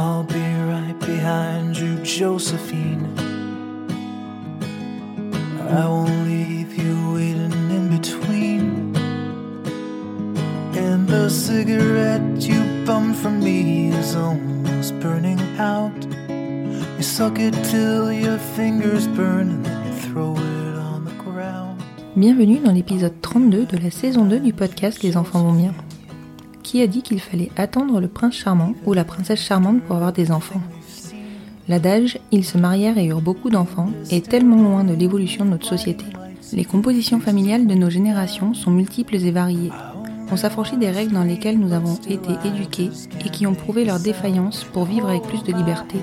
I'll be right behind you, Josephine. I won't leave you waiting in between. And the cigarette you bummed from me is almost burning out. You suck it till your fingers burn and then you throw it on the ground. Bienvenue dans l'épisode 32 de la saison 2 du podcast Les enfants vont bien. Qui a dit qu'il fallait attendre le prince charmant ou la princesse charmante pour avoir des enfants L'adage ils se marièrent et eurent beaucoup d'enfants est tellement loin de l'évolution de notre société. Les compositions familiales de nos générations sont multiples et variées. On s'affranchit des règles dans lesquelles nous avons été éduqués et qui ont prouvé leur défaillance pour vivre avec plus de liberté.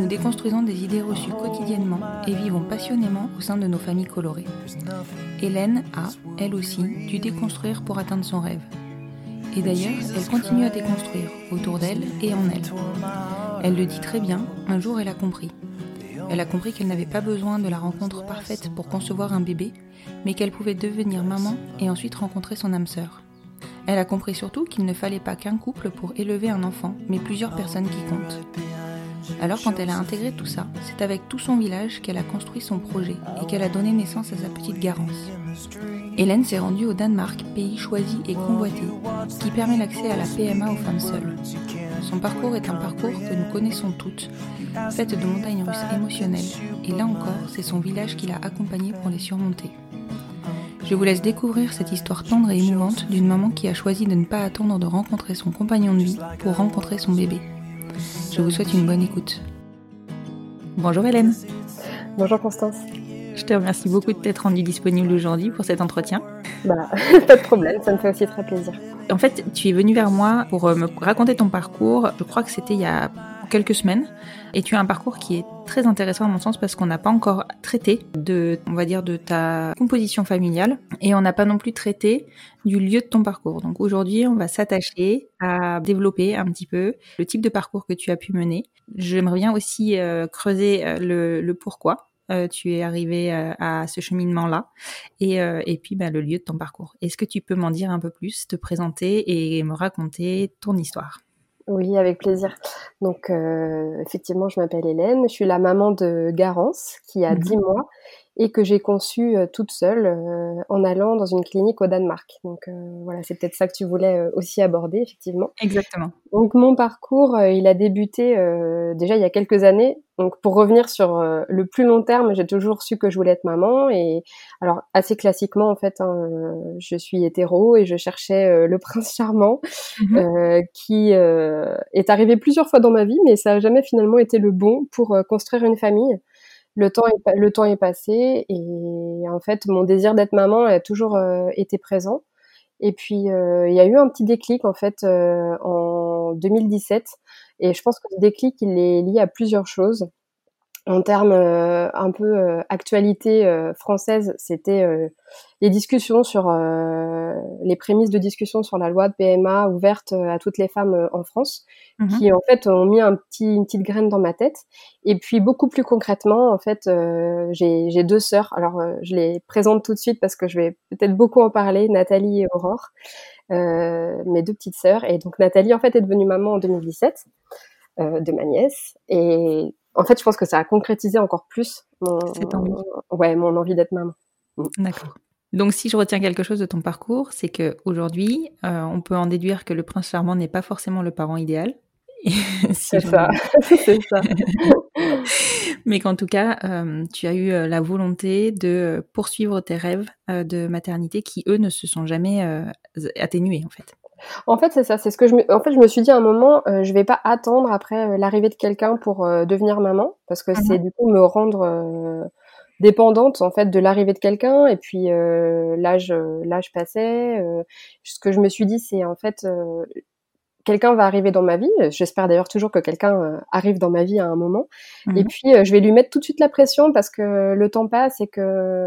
Nous déconstruisons des idées reçues quotidiennement et vivons passionnément au sein de nos familles colorées. Hélène a, elle aussi, dû déconstruire pour atteindre son rêve. Et d'ailleurs, elle continue à déconstruire, autour d'elle et en elle. Elle le dit très bien, un jour elle a compris. Elle a compris qu'elle n'avait pas besoin de la rencontre parfaite pour concevoir un bébé, mais qu'elle pouvait devenir maman et ensuite rencontrer son âme sœur. Elle a compris surtout qu'il ne fallait pas qu'un couple pour élever un enfant, mais plusieurs personnes qui comptent. Alors quand elle a intégré tout ça, c'est avec tout son village qu'elle a construit son projet et qu'elle a donné naissance à sa petite Garance. Hélène s'est rendue au Danemark, pays choisi et convoité, qui permet l'accès à la PMA aux femmes seules. Son parcours est un parcours que nous connaissons toutes, fait de montagnes russes émotionnelles, et là encore, c'est son village qui l'a accompagnée pour les surmonter. Je vous laisse découvrir cette histoire tendre et émouvante d'une maman qui a choisi de ne pas attendre de rencontrer son compagnon de vie pour rencontrer son bébé. Je vous souhaite une bonne écoute. Bonjour Hélène. Bonjour Constance. Je te remercie beaucoup de t'être rendue disponible aujourd'hui pour cet entretien. Bah, pas de problème, ça me fait aussi très plaisir. En fait, tu es venue vers moi pour euh, me raconter ton parcours. Je crois que c'était il y a quelques semaines. Et tu as un parcours qui est très intéressant à mon sens parce qu'on n'a pas encore traité de, on va dire, de ta composition familiale et on n'a pas non plus traité du lieu de ton parcours. Donc aujourd'hui, on va s'attacher à développer un petit peu le type de parcours que tu as pu mener. J'aimerais bien aussi euh, creuser euh, le, le pourquoi euh, tu es arrivé à ce cheminement-là et, euh, et puis bah, le lieu de ton parcours. Est-ce que tu peux m'en dire un peu plus, te présenter et me raconter ton histoire? Oui, avec plaisir. Donc, effectivement, je m'appelle Hélène. Je suis la maman de Garance, qui a 10 mois et que j'ai conçue toute seule en allant dans une clinique au Danemark. Donc, voilà, c'est peut-être ça que tu voulais aussi aborder, effectivement. Exactement. Donc, mon parcours, il a débuté déjà il y a quelques années. Donc, pour revenir sur le plus long terme, j'ai toujours su que je voulais être maman. Et alors, assez classiquement, en fait, hein, je suis hétéro et je cherchais le prince charmant Mhm. qui est arrivé plusieurs fois dans ma vie, mais ça n'a jamais finalement été le bon pour construire une famille. Le temps est, le temps est passé et en fait, mon désir d'être maman a toujours euh, été présent. Et puis, euh, il y a eu un petit déclic en fait euh, en 2017. Et je pense que ce déclic, il est lié à plusieurs choses. En termes un peu actualité française, c'était les discussions sur les prémices de discussion sur la loi de PMA ouverte à toutes les femmes en France, Mhm. qui en fait ont mis un petit, une petite graine dans ma tête. Et puis beaucoup plus concrètement, en fait, euh, j'ai j'ai deux sœurs. Alors euh, je les présente tout de suite parce que je vais peut-être beaucoup en parler, Nathalie et Aurore, euh, mes deux petites sœurs. Et donc Nathalie en fait est devenue maman en 2017 euh, de ma nièce. Et en fait, je pense que ça a concrétisé encore plus mon, envie. ouais, mon envie d'être maman. D'accord. Donc, si je retiens quelque chose de ton parcours, c'est que aujourd'hui, euh, on peut en déduire que le prince charmant n'est pas forcément le parent idéal c'est ça, c'est ça. Mais qu'en tout cas, euh, tu as eu la volonté de poursuivre tes rêves de maternité qui, eux, ne se sont jamais atténués, en fait. En fait, c'est ça. C'est ce que je me. En fait, je me suis dit à un moment, euh, je vais pas attendre après l'arrivée de quelqu'un pour devenir maman, parce que c'est mmh du coup me rendre dépendante en fait de l'arrivée de quelqu'un et puis euh, l'âge l'âge passait euh, ce que je me suis dit c'est en fait euh, quelqu'un va arriver dans ma vie j'espère d'ailleurs toujours que quelqu'un arrive dans ma vie à un moment et mhm. puis je vais lui mettre tout de suite la pression parce que le temps passe et que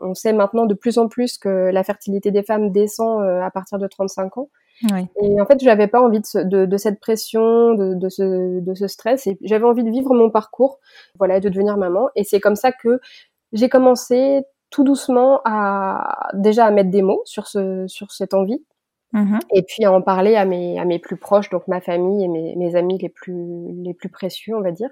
on, sait maintenant de plus en plus que la fertilité des femmes descend à partir de 35 ans et en fait, je n'avais pas envie de, cette pression, de, de, ce, de ce stress, et j'avais envie de vivre mon parcours, voilà, de devenir maman. Et c'est comme ça que j'ai commencé tout doucement à déjà à mettre des mots sur ce sur cette envie Mmh et puis en parler à mes, à mes plus proches, donc ma famille et mes, mes amis les plus, les plus précieux, on va dire,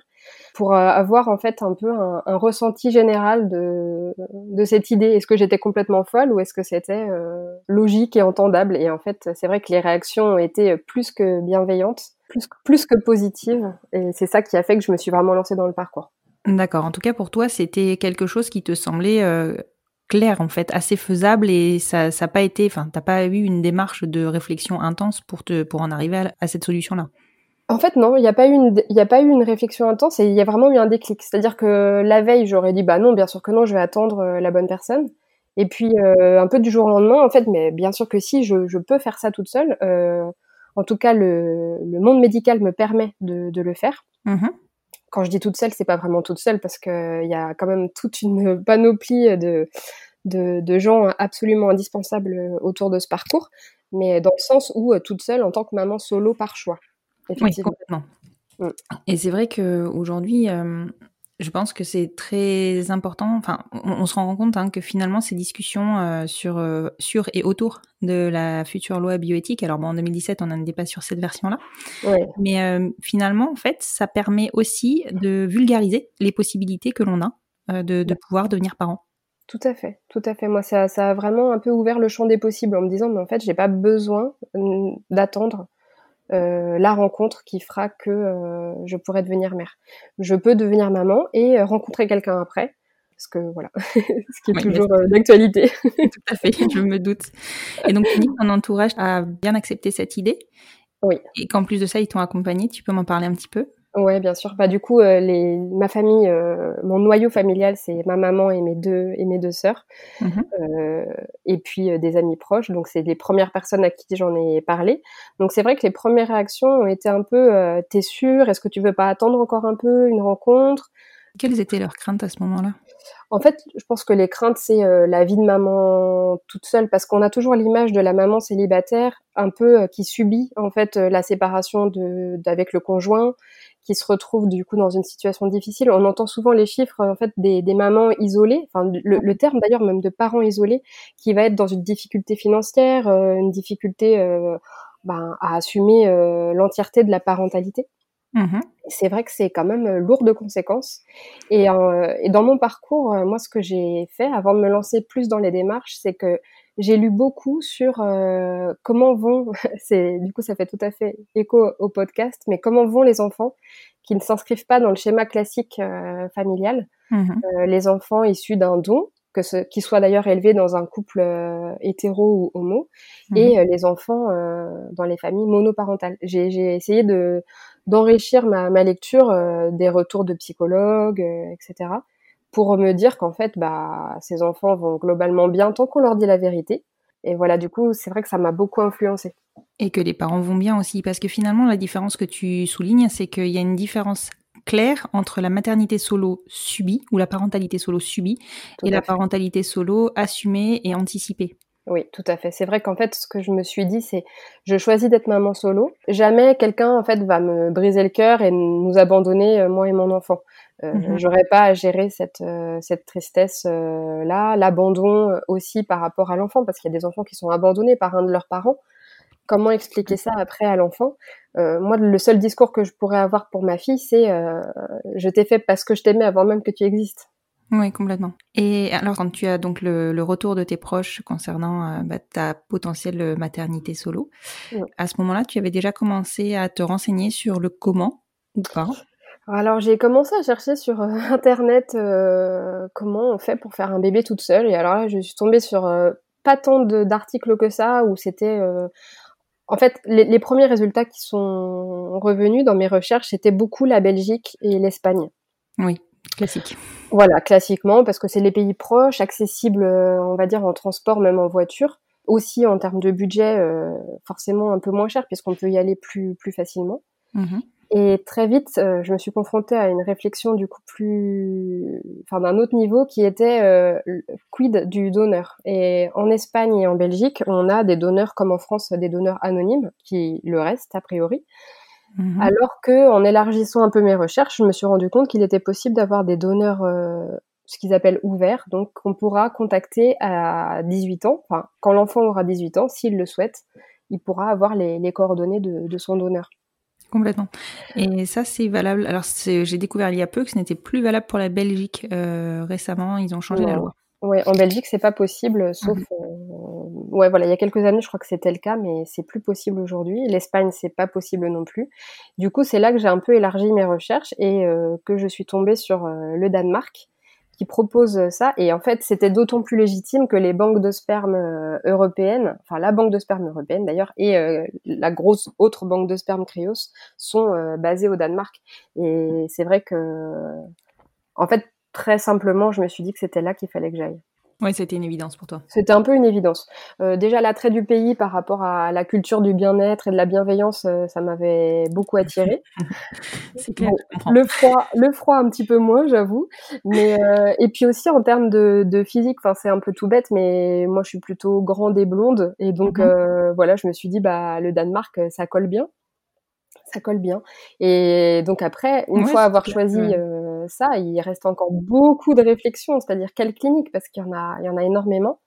pour euh, avoir en fait un peu un, un, ressenti général de, de cette idée. Est-ce que j'étais complètement folle ou est-ce que c'était euh, logique et entendable? Et en fait, c'est vrai que les réactions ont été plus que bienveillantes, plus, plus que positives, et c'est ça qui a fait que je me suis vraiment lancée dans le parcours. D'accord. En tout cas, pour toi, c'était quelque chose qui te semblait euh, clair en fait, assez faisable et ça n'a pas été, enfin, t'as pas eu une démarche de réflexion intense pour te pour en arriver à, cette solution-là. En fait, non, il n'y a pas eu une, il a pas eu une réflexion intense et il y a vraiment eu un déclic. C'est-à-dire que la veille, j'aurais dit bah non, bien sûr que non, je vais attendre euh, la bonne personne. Et puis euh, un peu du jour au lendemain, en fait, mais bien sûr que si, je, peux faire ça toute seule. Euh, en tout cas, le, monde médical me permet de, le faire. Mmh quand je dis toute seule, c'est pas vraiment toute seule parce qu'il y a quand même toute une panoplie de, de, gens absolument indispensables autour de ce parcours, mais dans le sens où euh, toute seule en tant que maman solo par choix. Oui, complètement. Mm. Et c'est vrai qu'aujourd'hui, euh, je pense que c'est très important. Enfin, on, se rend compte hein, que finalement, ces discussions euh, sur, euh, sur et autour de la future loi bioéthique, alors bon, en 2017, on était pas sur cette version-là, mais euh, finalement, en fait, ça permet aussi de vulgariser les possibilités que l'on a de, de pouvoir devenir parent. Tout à fait, tout à fait. Moi, ça, ça a vraiment un peu ouvert le champ des possibles en me disant, mais en fait, j'ai pas besoin d'attendre euh, la rencontre qui fera que euh, je pourrais devenir mère. Je peux devenir maman et euh, rencontrer quelqu'un après. Parce que voilà, ce qui est toujours d'actualité. Tout à fait, je me doute. Et donc, ton entourage a bien accepté cette idée? Oui. Et qu'en plus de ça, ils t'ont accompagné. Tu peux m'en parler un petit peu? Ouais, bien sûr. Bah du coup, euh, les, ma famille, euh, mon noyau familial, c'est ma maman et mes deux et mes deux sœurs, mmh euh, et puis euh, des amis proches. Donc c'est les premières personnes à qui j'en ai parlé. Donc c'est vrai que les premières réactions ont été un peu "T'es sûre? Est-ce que tu veux pas attendre encore un peu une rencontre? Quelles étaient leurs craintes à ce moment-là? En fait, je pense que les craintes, c'est la vie de maman toute seule, parce qu'on a toujours l'image de la maman célibataire, un peu qui subit en fait la séparation de d'avec le conjoint, qui se retrouvent du coup dans une situation difficile. On entend souvent les chiffres en fait des, des mamans isolées, enfin le, terme d'ailleurs même de parents isolés, qui va être dans une difficulté financière, euh, une difficulté euh, ben, à assumer euh, l'entièreté de la parentalité. Mmh c'est vrai que c'est quand même lourd de conséquences. Et, et dans mon parcours, moi, ce que j'ai fait avant de me lancer plus dans les démarches, c'est que j'ai lu beaucoup sur euh, comment vont, c'est du coup ça fait tout à fait écho au podcast, mais comment vont les enfants qui ne s'inscrivent pas dans le schéma classique euh, familial, mmh euh, les enfants issus d'un don, que ce, qui soit d'ailleurs élevé dans un couple hétéro ou homo, mmh et les enfants dans les familles monoparentales. J'ai essayé de d'enrichir ma, ma lecture des retours de psychologues, etc pour me dire qu'en fait, bah, ces enfants vont globalement bien tant qu'on leur dit la vérité. Et voilà, du coup, c'est vrai que ça m'a beaucoup influencé. Et que les parents vont bien aussi, parce que finalement, la différence que tu soulignes, c'est qu'il y a une différence claire entre la maternité solo subie ou la parentalité solo subie et la parentalité solo assumée et anticipée. Oui, tout à fait. C'est vrai qu'en fait, ce que je me suis dit, c'est, je choisis d'être maman solo. Jamais quelqu'un, en fait, va me briser le cœur et nous abandonner, euh, moi et mon enfant. Euh, mmh J'aurais pas à gérer cette, euh, cette tristesse euh, là, l'abandon aussi par rapport à l'enfant, parce qu'il y a des enfants qui sont abandonnés par un de leurs parents. Comment expliquer ça après à l'enfant? Moi, le seul discours que je pourrais avoir pour ma fille, c'est je t'ai fait parce que je t'aimais avant même que tu existes. Oui, complètement. Et alors, quand tu as donc le, retour de tes proches concernant euh, bah, ta potentielle maternité solo, à ce moment-là, tu avais déjà commencé à te renseigner sur le comment ou pas? Alors j'ai commencé à chercher sur euh, internet euh, comment on fait pour faire un bébé toute seule et alors là je suis tombée sur pas tant d'articles que ça où c'était en fait les, les, premiers résultats qui sont revenus dans mes recherches c'était beaucoup la Belgique et l'Espagne. Oui, classique. Voilà, classiquement, parce que c'est les pays proches, accessibles, euh, on va dire, en transport, même en voiture. Aussi, en termes de budget, euh, forcément un peu moins cher, puisqu'on peut y aller plus, plus facilement. Mhm. Et très vite, euh, je me suis confrontée à une réflexion du coup plus, enfin d'un autre niveau, qui était quid du donneur. Et en Espagne et en Belgique, on a des donneurs comme en France, des donneurs anonymes, qui le restent a priori. Mhm. Alors que, en élargissant un peu mes recherches, je me suis rendu compte qu'il était possible d'avoir des donneurs, euh, ce qu'ils appellent ouverts, donc qu'on pourra contacter à 18 ans, enfin quand l'enfant aura 18 ans, s'il le souhaite, il pourra avoir les, coordonnées de, son donneur. Complètement. Et ça, c'est valable. Alors, j'ai découvert il y a peu que ce n'était plus valable pour la Belgique. Euh, récemment, ils ont changé la loi. Oui, en Belgique, c'est pas possible, sauf. Mhm. Euh, ouais, voilà, il y a quelques années, je crois que c'était le cas, mais c'est plus possible aujourd'hui. L'Espagne, c'est pas possible non plus. Du coup, c'est là que j'ai un peu élargi mes recherches et euh, que je suis tombée sur euh, le Danemark, qui propose ça. Et en fait, c'était d'autant plus légitime que les banques de sperme européennes, enfin la banque de sperme européenne d'ailleurs, et la grosse autre banque de sperme Cryos sont basées au Danemark. Et c'est vrai que, en fait, très simplement, je me suis dit que c'était là qu'il fallait que j'aille. Oui, c'était une évidence pour toi. C'était un peu une évidence. Euh, déjà, l'attrait du pays par rapport à la culture du bien-être et de la bienveillance, euh, ça m'avait beaucoup attiré. C'est clair. le froid, le froid un petit peu moins, j'avoue. Mais euh, et puis aussi en termes de, de physique, enfin c'est un peu tout bête, mais moi je suis plutôt grande et blonde, et donc mhm. voilà, je me suis dit bah le Danemark, ça colle bien ça colle bien. Et donc après, une fois avoir choisi euh, ça, il reste encore beaucoup de réflexions, c'est-à-dire quelle clinique, parce qu'il y en a, il y en a énormément.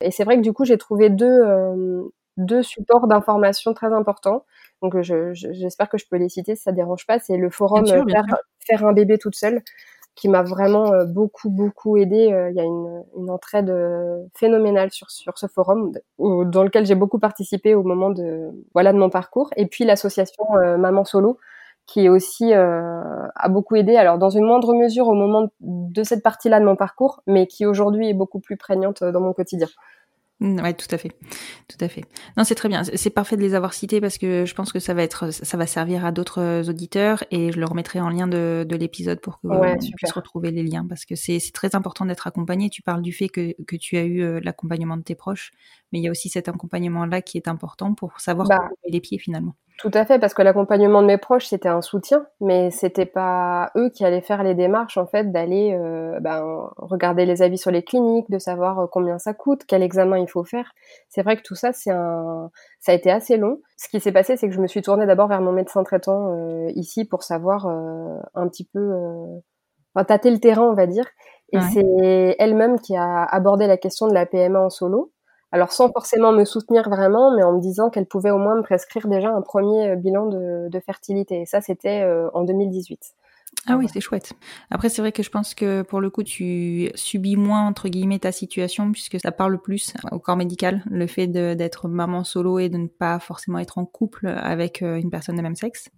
Et c'est vrai que du coup, j'ai trouvé deux, euh, deux supports d'information très importants. Donc j'espère que je peux les citer si ça dérange pas. C'est le forum faire, un bébé toute seule qui m'a vraiment euh, beaucoup beaucoup aidé. Euh, il y a une, une entraide euh, phénoménale sur sur ce forum dans lequel j'ai beaucoup participé au moment de voilà de mon parcours. Et puis l'association Maman Solo qui aussi a beaucoup aidé. Alors dans une moindre mesure au moment de cette partie-là de mon parcours, mais qui aujourd'hui est beaucoup plus prégnante dans mon quotidien. Mmh, ouais, tout à fait, tout à fait. Non, c'est très bien. C'est parfait de les avoir cités parce que je pense que ça va être, ça va servir à d'autres auditeurs et je le remettrai en lien de, de l'épisode pour que ouais, vous puissiez retrouver les liens parce que c'est très important d'être accompagné. Tu parles du fait que, que tu as eu euh, l'accompagnement de tes proches, mais il y a aussi cet accompagnement-là qui est important pour savoir bah, où les pieds finalement. Tout à fait, parce que l'accompagnement de mes proches, c'était un soutien, mais c'était pas eux qui allaient faire les démarches, en fait, d'aller euh, ben, regarder les avis sur les cliniques, de savoir euh, combien ça coûte, quel examen il faut faire. C'est vrai que tout ça, c'est un, ça a été assez long. Ce qui s'est passé, c'est que je me suis tournée d'abord vers mon médecin traitant euh, ici pour savoir un petit peu, enfin, tâter le terrain, on va dire. Et c'est elle-même qui a abordé la question de la PMA en solo. Alors sans forcément me soutenir vraiment, mais en me disant qu'elle pouvait au moins me prescrire déjà un premier euh, bilan de, fertilité. Et ça, c'était euh, en 2018. Ah oui, c'est chouette. Après, c'est vrai que je pense que pour le coup, tu subis moins, entre guillemets, ta situation, puisque ça parle plus au corps médical, le fait d'être maman solo et de ne pas forcément être en couple avec euh, une personne de même sexe.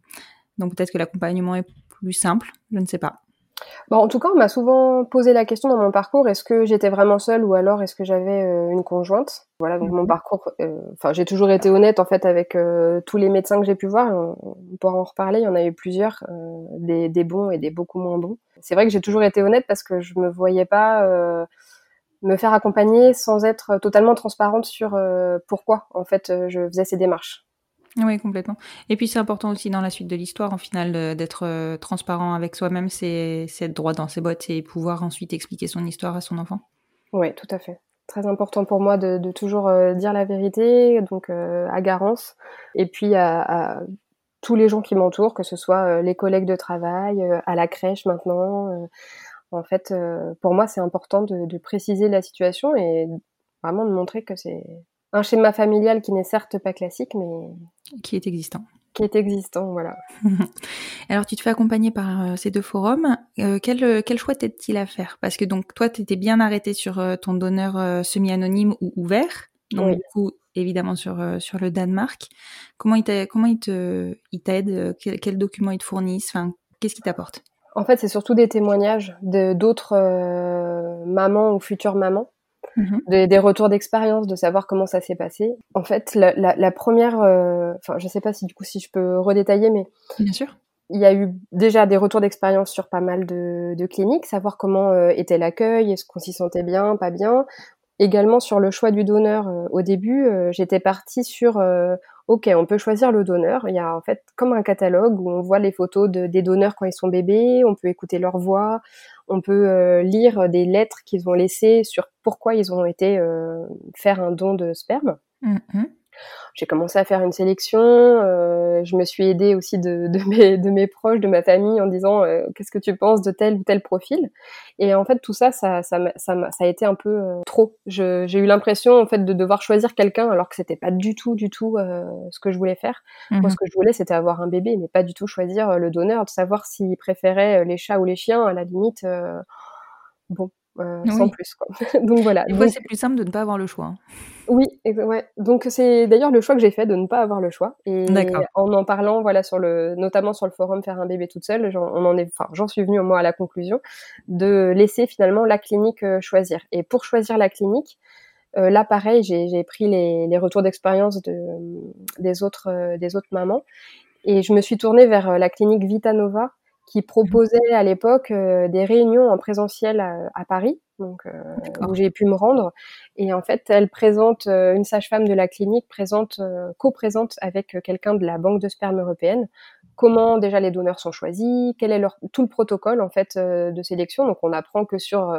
Donc peut-être que l'accompagnement est plus simple, je ne sais pas. Bon, en tout cas, on m'a souvent posé la question dans mon parcours est-ce que j'étais vraiment seule ou alors est-ce que j'avais euh, une conjointe? Voilà, donc mon mhm. parcours. Euh, enfin, j'ai toujours été honnête en fait avec euh, tous les médecins que j'ai pu voir. On, pourra en reparler. Il y en a eu plusieurs, des, des, bons et des beaucoup moins bons. C'est vrai que j'ai toujours été honnête parce que je me voyais pas me faire accompagner sans être totalement transparente sur pourquoi en fait je faisais ces démarches. Oui, complètement. Et puis c'est important aussi dans la suite de l'histoire, en final, d'être euh, transparent avec soi-même, c'est être droit dans ses bottes et pouvoir ensuite expliquer son histoire à son enfant. Oui, tout à fait. Très important pour moi de, toujours euh, dire la vérité, donc euh, à Garance, et puis à, tous les gens qui m'entourent, que ce soit les collègues de travail, à la crèche maintenant. en fait, pour moi, c'est important de préciser la situation et vraiment de montrer que c'est un schéma familial qui n'est certes pas classique, mais qui est existant. qui est existant, voilà. Alors, tu te fais accompagner par ces deux forums. quel, quel choix t'aide-t-il à faire? Parce que donc, toi, tu étais bien arrêté sur ton donneur semi-anonyme ou ouvert. Donc, du coup, évidemment, sur, sur le Danemark. Comment il t'aide comment il te, il t'aide? Quels quel documents ils te fournissent Enfin, qu'est-ce qu'il t'apporte? En fait, c'est surtout des témoignages de, d'autres mamans ou futures mamans Mhm. des, retours d'expérience, de savoir comment ça s'est passé. En fait, la, la, la première, euh, enfin, je sais pas si du coup si je peux redétailler, mais bien sûr. Il y a eu déjà des retours d'expérience sur pas mal de, de cliniques, savoir comment euh, était l'accueil, est-ce qu'on s'y sentait bien, pas bien. Également sur le choix du donneur. Euh, au début, j'étais partie sur ok, on peut choisir le donneur. Il y a en fait comme un catalogue où on voit les photos de, des donneurs quand ils sont bébés, on peut écouter leur voix, on peut euh, lire des lettres qu'ils ont laissées sur pourquoi ils ont été euh, faire un don de sperme. Mm-hmm j'ai commencé à faire une sélection. Euh, je me suis aidée aussi de, de, mes, de mes proches, de ma famille, en disant euh, qu'est-ce que tu penses de tel ou tel profil? Et en fait, tout ça, ça, ça, ça, ça a été un peu euh, trop. J'ai eu l'impression en fait de devoir choisir quelqu'un alors que c'était pas du tout, du tout ce que je voulais faire. Moi, mhm. ce que je voulais, c'était avoir un bébé, mais pas du tout choisir le donneur, de savoir s'il préférait les chats ou les chiens. À la limite, bon, euh, sans plus. Quoi. donc voilà. Des fois, c'est plus simple de ne pas avoir le choix. Hein. Oui, ouais. Donc c'est d'ailleurs le choix que j'ai fait de ne pas avoir le choix. Et en en parlant, voilà, sur le, notamment sur le forum faire un bébé toute seule, j'en, on en est, enfin, j'en suis venue moi à la conclusion de laisser finalement la clinique euh, choisir. Et pour choisir la clinique, euh, là, pareil, j'ai, j'ai pris les, les retours d'expérience de, des autres, des autres mamans, et je me suis tournée vers la clinique Vitanova, qui proposait à l'époque euh, des réunions en présentiel à, Paris, donc euh, où j'ai pu me rendre. Et en fait, elle présente euh, une sage-femme de la clinique présente, co-présente avec quelqu'un de la banque de sperme européenne. Comment déjà les donneurs sont choisis, quel est leur tout le protocole en fait de sélection. Donc on apprend que sur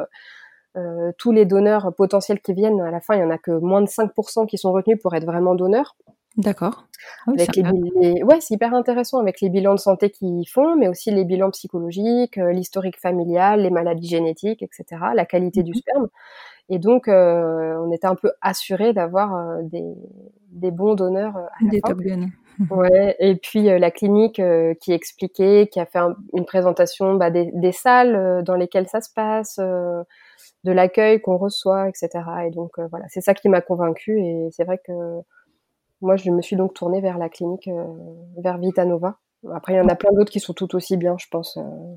tous les donneurs potentiels qui viennent, à la fin, il y en a que moins de 5% qui sont retenus pour être vraiment donneurs. D'accord. Ah ouais, c'est hyper intéressant avec les bilans de santé qu'ils font, mais aussi les bilans psychologiques, euh, l'historique familial, les maladies génétiques, etc., la qualité du mmh sperme. Et donc, euh, on était un peu assuré d'avoir euh, des, des, bons donneurs à la des fin. top Ouais, et puis la clinique qui expliquait, qui a fait une présentation bah, des, des, salles dans lesquelles ça se passe, de l'accueil qu'on reçoit, etc. Et donc voilà, c'est ça qui m'a convaincue. Et c'est vrai que moi, je me suis donc tournée vers la clinique, euh, vers Vitanova. Après, il y en a plein d'autres qui sont tout aussi bien, je pense, euh,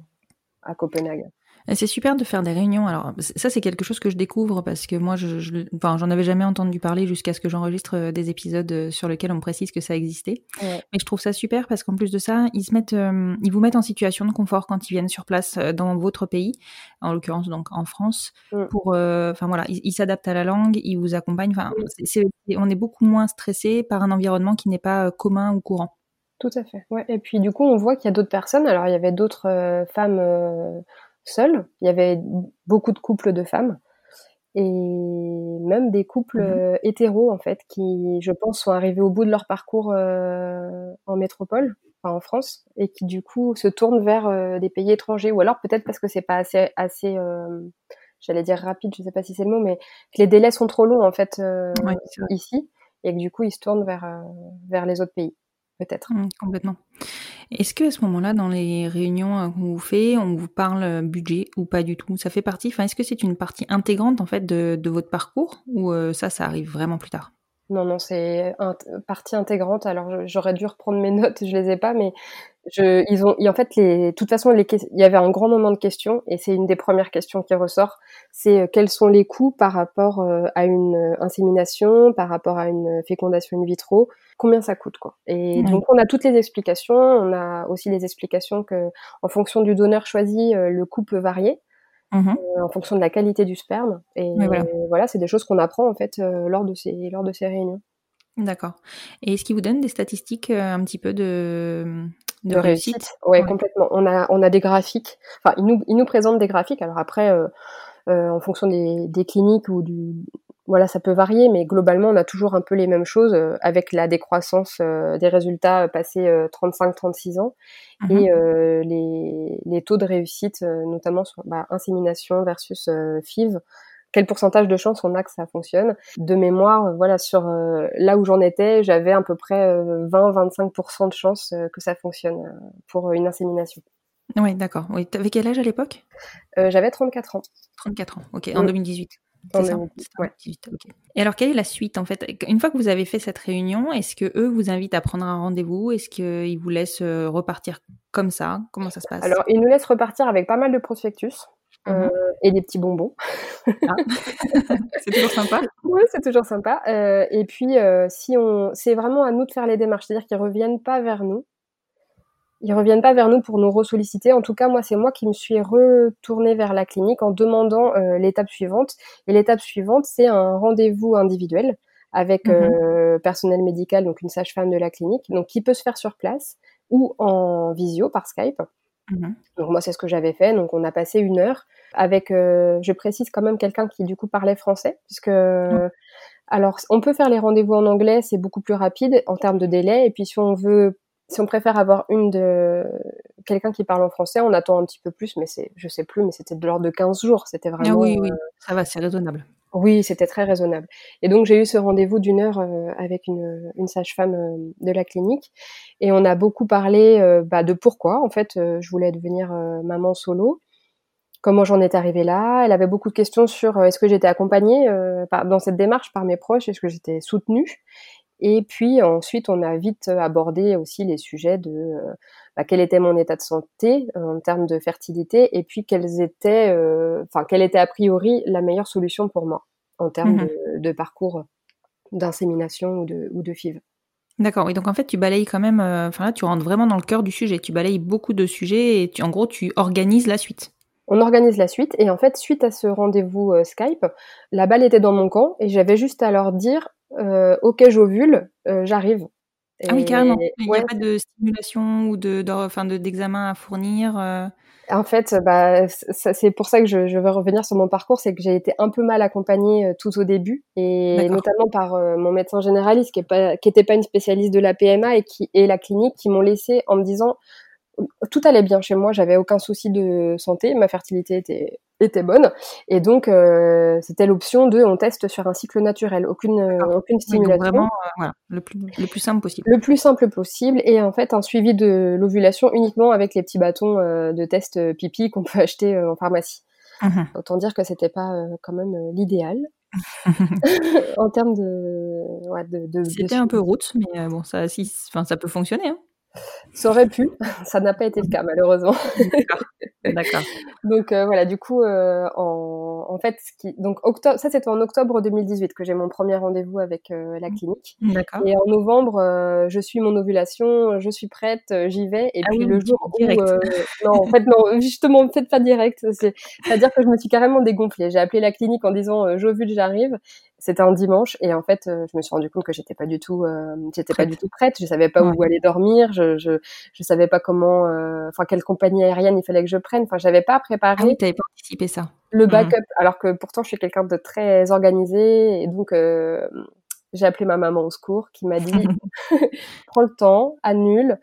à Copenhague. C'est super de faire des réunions. Alors ça, c'est quelque chose que je découvre parce que moi, je, je enfin, j'en avais jamais entendu parler jusqu'à ce que j'enregistre euh, des épisodes euh, sur lesquels on précise que ça existait. Mais je trouve ça super parce qu'en plus de ça, ils se mettent, euh, ils vous mettent en situation de confort quand ils viennent sur place dans votre pays, en l'occurrence donc en France, mm. pour, enfin voilà, ils s'adaptent à la langue, ils vous accompagnent. Enfin, on est beaucoup moins stressé par un environnement qui n'est pas commun ou courant. Tout à fait. Ouais. Et puis du coup, on voit qu'il y a d'autres personnes. Alors il y avait d'autres femmes seul. Il y avait beaucoup de couples de femmes et même des couples mmh euh, hétéros en fait qui, je pense, sont arrivés au bout de leur parcours euh, en métropole, enfin en France, et qui du coup se tournent vers euh, des pays étrangers, ou alors peut-être parce que c'est pas assez, assez, j'allais dire rapide, je sais pas si c'est le mot, mais que les délais sont trop longs en fait ici, et que du coup ils se tournent vers vers les autres pays peut-être. Mmh, complètement. Est-ce que à ce moment-là, dans les réunions euh, qu'on vous fait, on vous parle euh, budget ou pas du tout? Ça fait partie. Enfin, est-ce que c'est une partie intégrante en fait de, votre parcours ou euh, ça, ça arrive vraiment plus tard? Non, non, c'est une partie intégrante. Alors, j'aurais dû reprendre mes notes, je les ai pas, mais je, ils ont, en fait, les, de toute façon, les, il y avait un grand moment de questions et c'est une des premières questions qui ressort. C'est quels sont les coûts par rapport à une insémination, par rapport à une fécondation in vitro? Combien ça coûte quoi? Et donc on a toutes les explications, on a aussi les explications que en fonction du donneur choisi, euh, le coût peut varier. Mmh euh, en fonction de la qualité du sperme et voilà, c'est des choses qu'on apprend en fait euh, lors de ces lors de ces réunions. D'accord. Et est-ce qu'ils vous donnent des statistiques un petit peu de, de, réussite, Ouais, complètement. On a on a des graphiques. Enfin, ils nous ils nous présentent des graphiques. Alors après, en fonction des, des cliniques ou du voilà, ça peut varier, mais globalement, on a toujours un peu les mêmes choses euh, avec la décroissance euh, des résultats passés 35-36 euh, ans mmh et les, les, taux de réussite, notamment sur bah, insémination versus FIV, quel pourcentage de chance on a que ça fonctionne. De mémoire, voilà, sur là où j'en étais, j'avais à peu près 20-25% de chance que ça fonctionne pour une insémination. Oui, d'accord. Oui, avais quel âge à l'époque? J'avais 34 ans. 34 ans, ok, en 2018. C'est ça? Et alors, quelle est la suite en fait? Une fois que vous avez fait cette réunion, est-ce que eux vous invitent à prendre un rendez-vous? Est-ce qu'ils vous laissent euh, repartir comme ça? Comment ça se passe? Alors, ils nous laissent repartir avec pas mal de prospectus. Euh, mhm. et des petits bonbons. Ah. c'est toujours sympa. Oui, c'est toujours sympa. Euh, et puis, si on, c'est vraiment à nous de faire les démarches, c'est-à-dire qu'ils reviennent pas vers nous ils reviennent pas vers nous pour nous ressolliciter. En tout cas, moi, c'est moi qui me suis retournée vers la clinique en demandant euh, l'étape suivante. Et l'étape suivante, c'est un rendez-vous individuel avec mhm. euh, personnel médical, donc une sage-femme de la clinique, donc qui peut se faire sur place ou en visio par Skype. Donc moi, c'est ce que j'avais fait. Donc on a passé une heure avec, euh, je précise quand même quelqu'un qui du coup parlait français, puisque mhm. alors on peut faire les rendez-vous en anglais, c'est beaucoup plus rapide en termes de délai. Et puis si on veut si on préfère avoir une de quelqu'un qui parle en français, on attend un petit peu plus, mais c'est, je sais plus, mais c'était de l'ordre de 15 jours. C'était vraiment. Ah oui, oui, euh, ça va, c'est raisonnable. Oui, c'était très raisonnable. Et donc j'ai eu ce rendez-vous d'une heure euh, avec une, sage-femme euh, de la clinique, et on a beaucoup parlé bah, de pourquoi en fait je voulais devenir maman solo, comment j'en étais arrivée là. Elle avait beaucoup de questions sur est-ce que j'étais accompagnée dans cette démarche par mes proches, est-ce que j'étais soutenue, et puis ensuite, on a vite abordé aussi les sujets de euh, bah, quel était mon état de santé euh, en termes de fertilité, et puis quelles étaient, euh, enfin quelle était a priori la meilleure solution pour moi en termes mmh de, parcours d'insémination ou de, ou de FIV. D'accord, oui, donc en fait tu balayes quand même, enfin là tu rentres vraiment dans le cœur du sujet, tu balayes beaucoup de sujets et tu, en gros tu organises la suite. On organise la suite et en fait suite à ce rendez-vous Skype, la balle était dans mon camp et j'avais juste à leur dire euh, ok, j'ovule, euh, j'arrive. Ah oui, carrément. Il n'y a pas de stimulation ou de, d'examen à fournir. Euh? En fait, bah, c'est pour ça que je, je, veux revenir sur mon parcours, c'est que j'ai été un peu mal accompagnée tout au début, et notamment par mon médecin généraliste qui n'était pas, pas une spécialiste de la PMA et qui et la clinique qui m'ont laissé en me disant tout allait bien chez moi, j'avais aucun souci de santé, ma fertilité était était bonne et donc euh, c'était l'option de on teste sur un cycle naturel, aucune euh, aucune stimulation. vraiment euh, voilà, le plus le plus simple possible. Le plus simple possible et en fait un suivi de l'ovulation uniquement avec les petits bâtons de test pipi qu'on peut acheter en pharmacie. Mmh Autant dire que c'était pas quand même l'idéal. en termes de, ouais, de, de c'était un peu route mais bon ça si ça peut fonctionner hein. Ça aurait pu, ça n'a pas été le cas malheureusement. D'accord. donc euh, voilà, du coup, euh, en, en, fait, ce qui, donc octobre, ça c'était en octobre 2018 que j'ai mon premier rendez-vous avec euh, la clinique. D'accord. Et en novembre, je suis mon ovulation, je suis prête, j'y vais. Et ah puis le jour où, non, en fait non, justement, faites pas direct. C'est-à-dire que je me suis carrément dégonflée. J'ai appelé la clinique en disant j'ovule, j'arrive. C'était un dimanche et en fait, je me suis rendu compte que j'étais pas du tout, j'étais pas du tout prête. Je savais pas où aller dormir. Je, je, je savais pas comment, enfin quelle compagnie aérienne il fallait que je prenne Enfin, j'avais pas préparé. Ah oui, t'avais pas anticipé ça. Le mmh. backup, alors que pourtant je suis quelqu'un de très organisé et donc euh, j'ai appelé ma maman au secours qui m'a dit prends le temps, annule,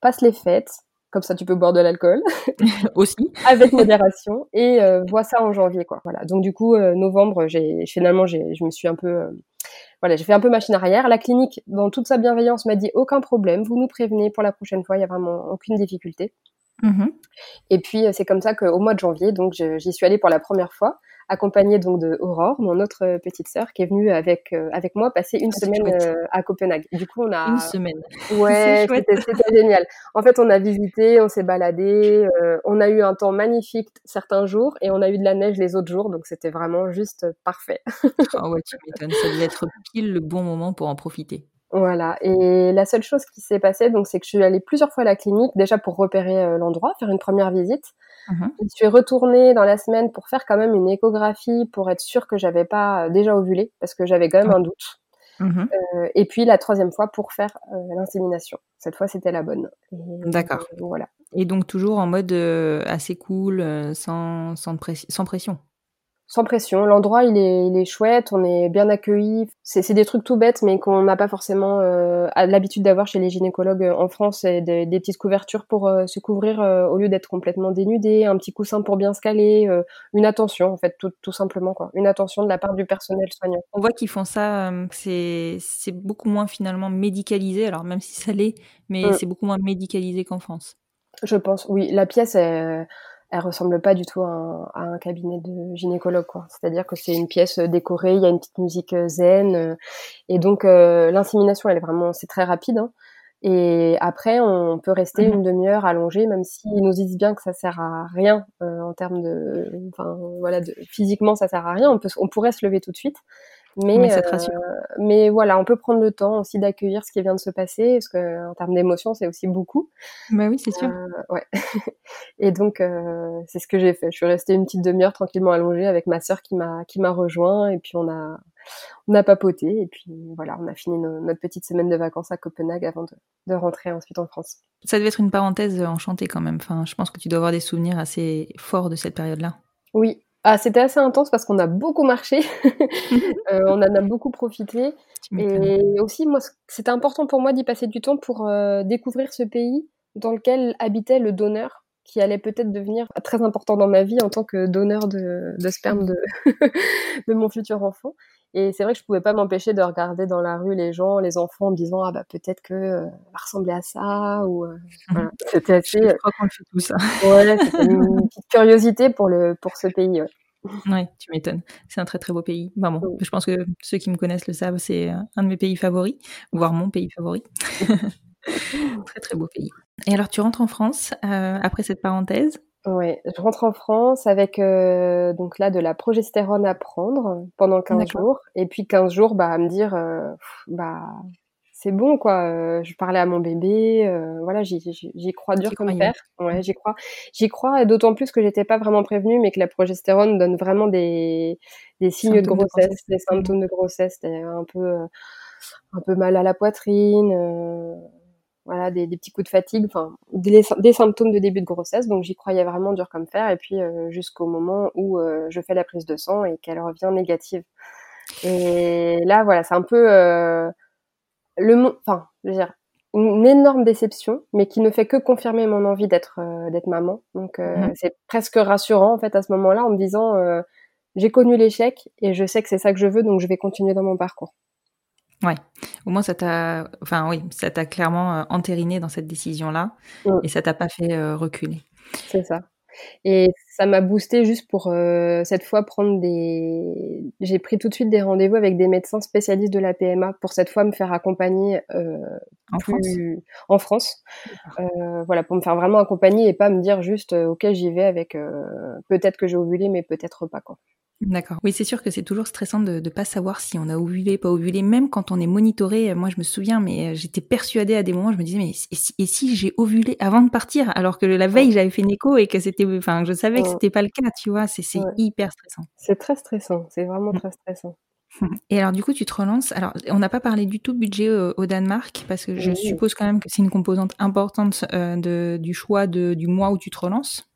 passe les fêtes, comme ça tu peux boire de l'alcool aussi avec modération et euh, vois ça en janvier quoi. Voilà. Donc du coup euh, novembre, j'ai finalement j'ai je me suis un peu euh, voilà, j'ai fait un peu machine arrière. La clinique, dans toute sa bienveillance, m'a dit aucun problème, vous nous prévenez pour la prochaine fois, il y a vraiment aucune difficulté. Mmh et puis euh, c'est comme ça qu'au mois de janvier, donc j'y suis allée pour la première fois, accompagnée donc de Aurore, mon autre euh, petite sœur, qui est venue avec euh, avec moi passer une ah, semaine à Copenhague. Du coup, on a une semaine. Ouais, c'était génial. En fait, on a visité, on s'est baladé, on a eu un temps magnifique certains jours et on a eu de la neige les autres jours, donc c'était vraiment juste parfait. ah ouais, tu m'étonnes, ça devait être pile le bon moment pour en profiter. Voilà. Et la seule chose qui s'est passée, donc, c'est que je suis allée plusieurs fois à la clinique, déjà pour repérer euh, l'endroit, faire une première visite. Mmh je suis retournée dans la semaine pour faire quand même une échographie pour être sûre que j'avais pas euh, déjà ovulé, parce que j'avais quand même un doute. Mmh euh, et puis la troisième fois pour faire l'insémination. Cette fois, c'était la bonne. D'accord. voilà. Et donc toujours en mode assez cool, sans, sans, sans pression? Sans pression. L'endroit, il est, il est chouette, on est bien accueillis. C'est des trucs tout bêtes, mais qu'on n'a pas forcément euh, l'habitude d'avoir chez les gynécologues euh, en France. Des, des, petites couvertures pour euh, se couvrir euh, au lieu d'être complètement dénudé, un petit coussin pour bien se caler, euh, une attention, en fait, tout, tout, simplement, quoi. Une attention de la part du personnel soignant. On voit qu'ils font ça, c'est beaucoup moins finalement médicalisé, alors même si ça l'est, mais mm. c'est beaucoup moins médicalisé qu'en France. Je pense, oui. La pièce est elle ressemble pas du tout à un, à un cabinet de gynécologue quoi. C'est-à-dire que c'est une pièce décorée, il y a une petite musique euh, zen euh, et donc euh, l'insémination elle est vraiment c'est très rapide hein. et après on peut rester mmh une demi-heure allongé même s'ils nous disent bien que ça sert à rien en termes de enfin voilà de, physiquement ça sert à rien, on peut on pourrait se lever tout de suite. Mais, mais, euh, mais, voilà, on peut prendre le temps aussi d'accueillir ce qui vient de se passer, parce que en termes d'émotion, c'est aussi beaucoup. Bah oui, c'est sûr. Euh, ouais. et donc, euh, c'est ce que j'ai fait. Je suis restée une petite demi-heure tranquillement allongée avec ma sœur qui m'a qui m'a rejoint, et puis on a on a papoté, et puis voilà, on a fini notre petite semaine de vacances à Copenhague avant de, de, rentrer ensuite en France. Ça devait être une parenthèse enchantée quand même. Enfin, je pense que tu dois avoir des souvenirs assez forts de cette période-là. Oui, ah, c'était assez intense parce qu'on a beaucoup marché, euh, on en a beaucoup profité. Et aussi, moi, c'était important pour moi d'y passer du temps pour euh, découvrir ce pays dans lequel habitait le donneur, qui allait peut-être devenir très important dans ma vie en tant que donneur de, de sperme de, de mon futur enfant. Et c'est vrai que je pouvais pas m'empêcher de regarder dans la rue les gens, les enfants, en me disant ah bah peut-être que euh, va ressembler à ça ou euh, voilà. C'était assez. Je crois qu'on fait tout ça. Ouais, c'était une petite curiosité pour le pour ce pays. Ouais. Oui, tu m'étonnes. C'est un très très beau pays. bon, je pense que ceux qui me connaissent le savent, c'est un de mes pays favoris, voire mon pays favori. très très beau pays. Et alors, tu rentres en France euh, après cette parenthèse Oui, je rentre en France avec euh, donc là de la progestérone à prendre pendant 15 jours. Et puis 15 jours, bah, à me dire, euh, bah, c'est bon quoi. Euh, je parlais à mon bébé, euh, voilà, j'y crois dur comme fer. Ouais, j'y crois. J'y crois, d'autant plus que j'étais pas vraiment prévenue, mais que la progestérone donne vraiment des, des signes de grossesse, des symptômes de grossesse, un peu euh, un peu mal à la poitrine, voilà, des, des, petits coups de fatigue, enfin des, des, symptômes de début de grossesse. Donc j'y croyais vraiment dur comme fer. Et puis jusqu'au moment où je fais la prise de sang et qu'elle revient négative. Et là, voilà, c'est un peu le enfin, je veux dire, une énorme déception, mais qui ne fait que confirmer mon envie d'être euh, d'être maman. Donc euh, mhm. c'est presque rassurant en fait à ce moment-là en me disant euh, j'ai connu l'échec et je sais que c'est ça que je veux, donc je vais continuer dans mon parcours. Ouais, au moins ça t'a, enfin oui, ça t'a clairement entériné dans cette décision-là et ça t'a pas fait reculer. C'est ça. Et ça m'a boosté juste pour euh, cette fois prendre des. J'ai pris tout de suite des rendez-vous avec des médecins spécialistes de la PMA pour cette fois me faire accompagner euh, en, France. en France. Euh, voilà, pour me faire vraiment accompagner et pas me dire juste euh, ok j'y vais avec euh, peut-être que j'ai ovulé mais peut-être pas quoi. D'accord. Oui, c'est sûr que c'est toujours stressant de ne pas savoir si on a ovulé, pas ovulé, même quand on est monitoré. Moi, je me souviens, mais euh, j'étais persuadée à des moments, je me disais, mais et si, j'ai ovulé avant de partir, alors que la veille, j'avais fait une écho et que c'était, enfin, je savais que c'était pas le cas, tu vois, c'est hyper stressant. C'est très stressant, c'est vraiment mm. très stressant. Et alors, du coup, tu te relances. Alors, on n'a pas parlé du tout budget au, Danemark, parce que je suppose quand même que c'est une composante importante euh, de, du choix de, du mois où tu te relances.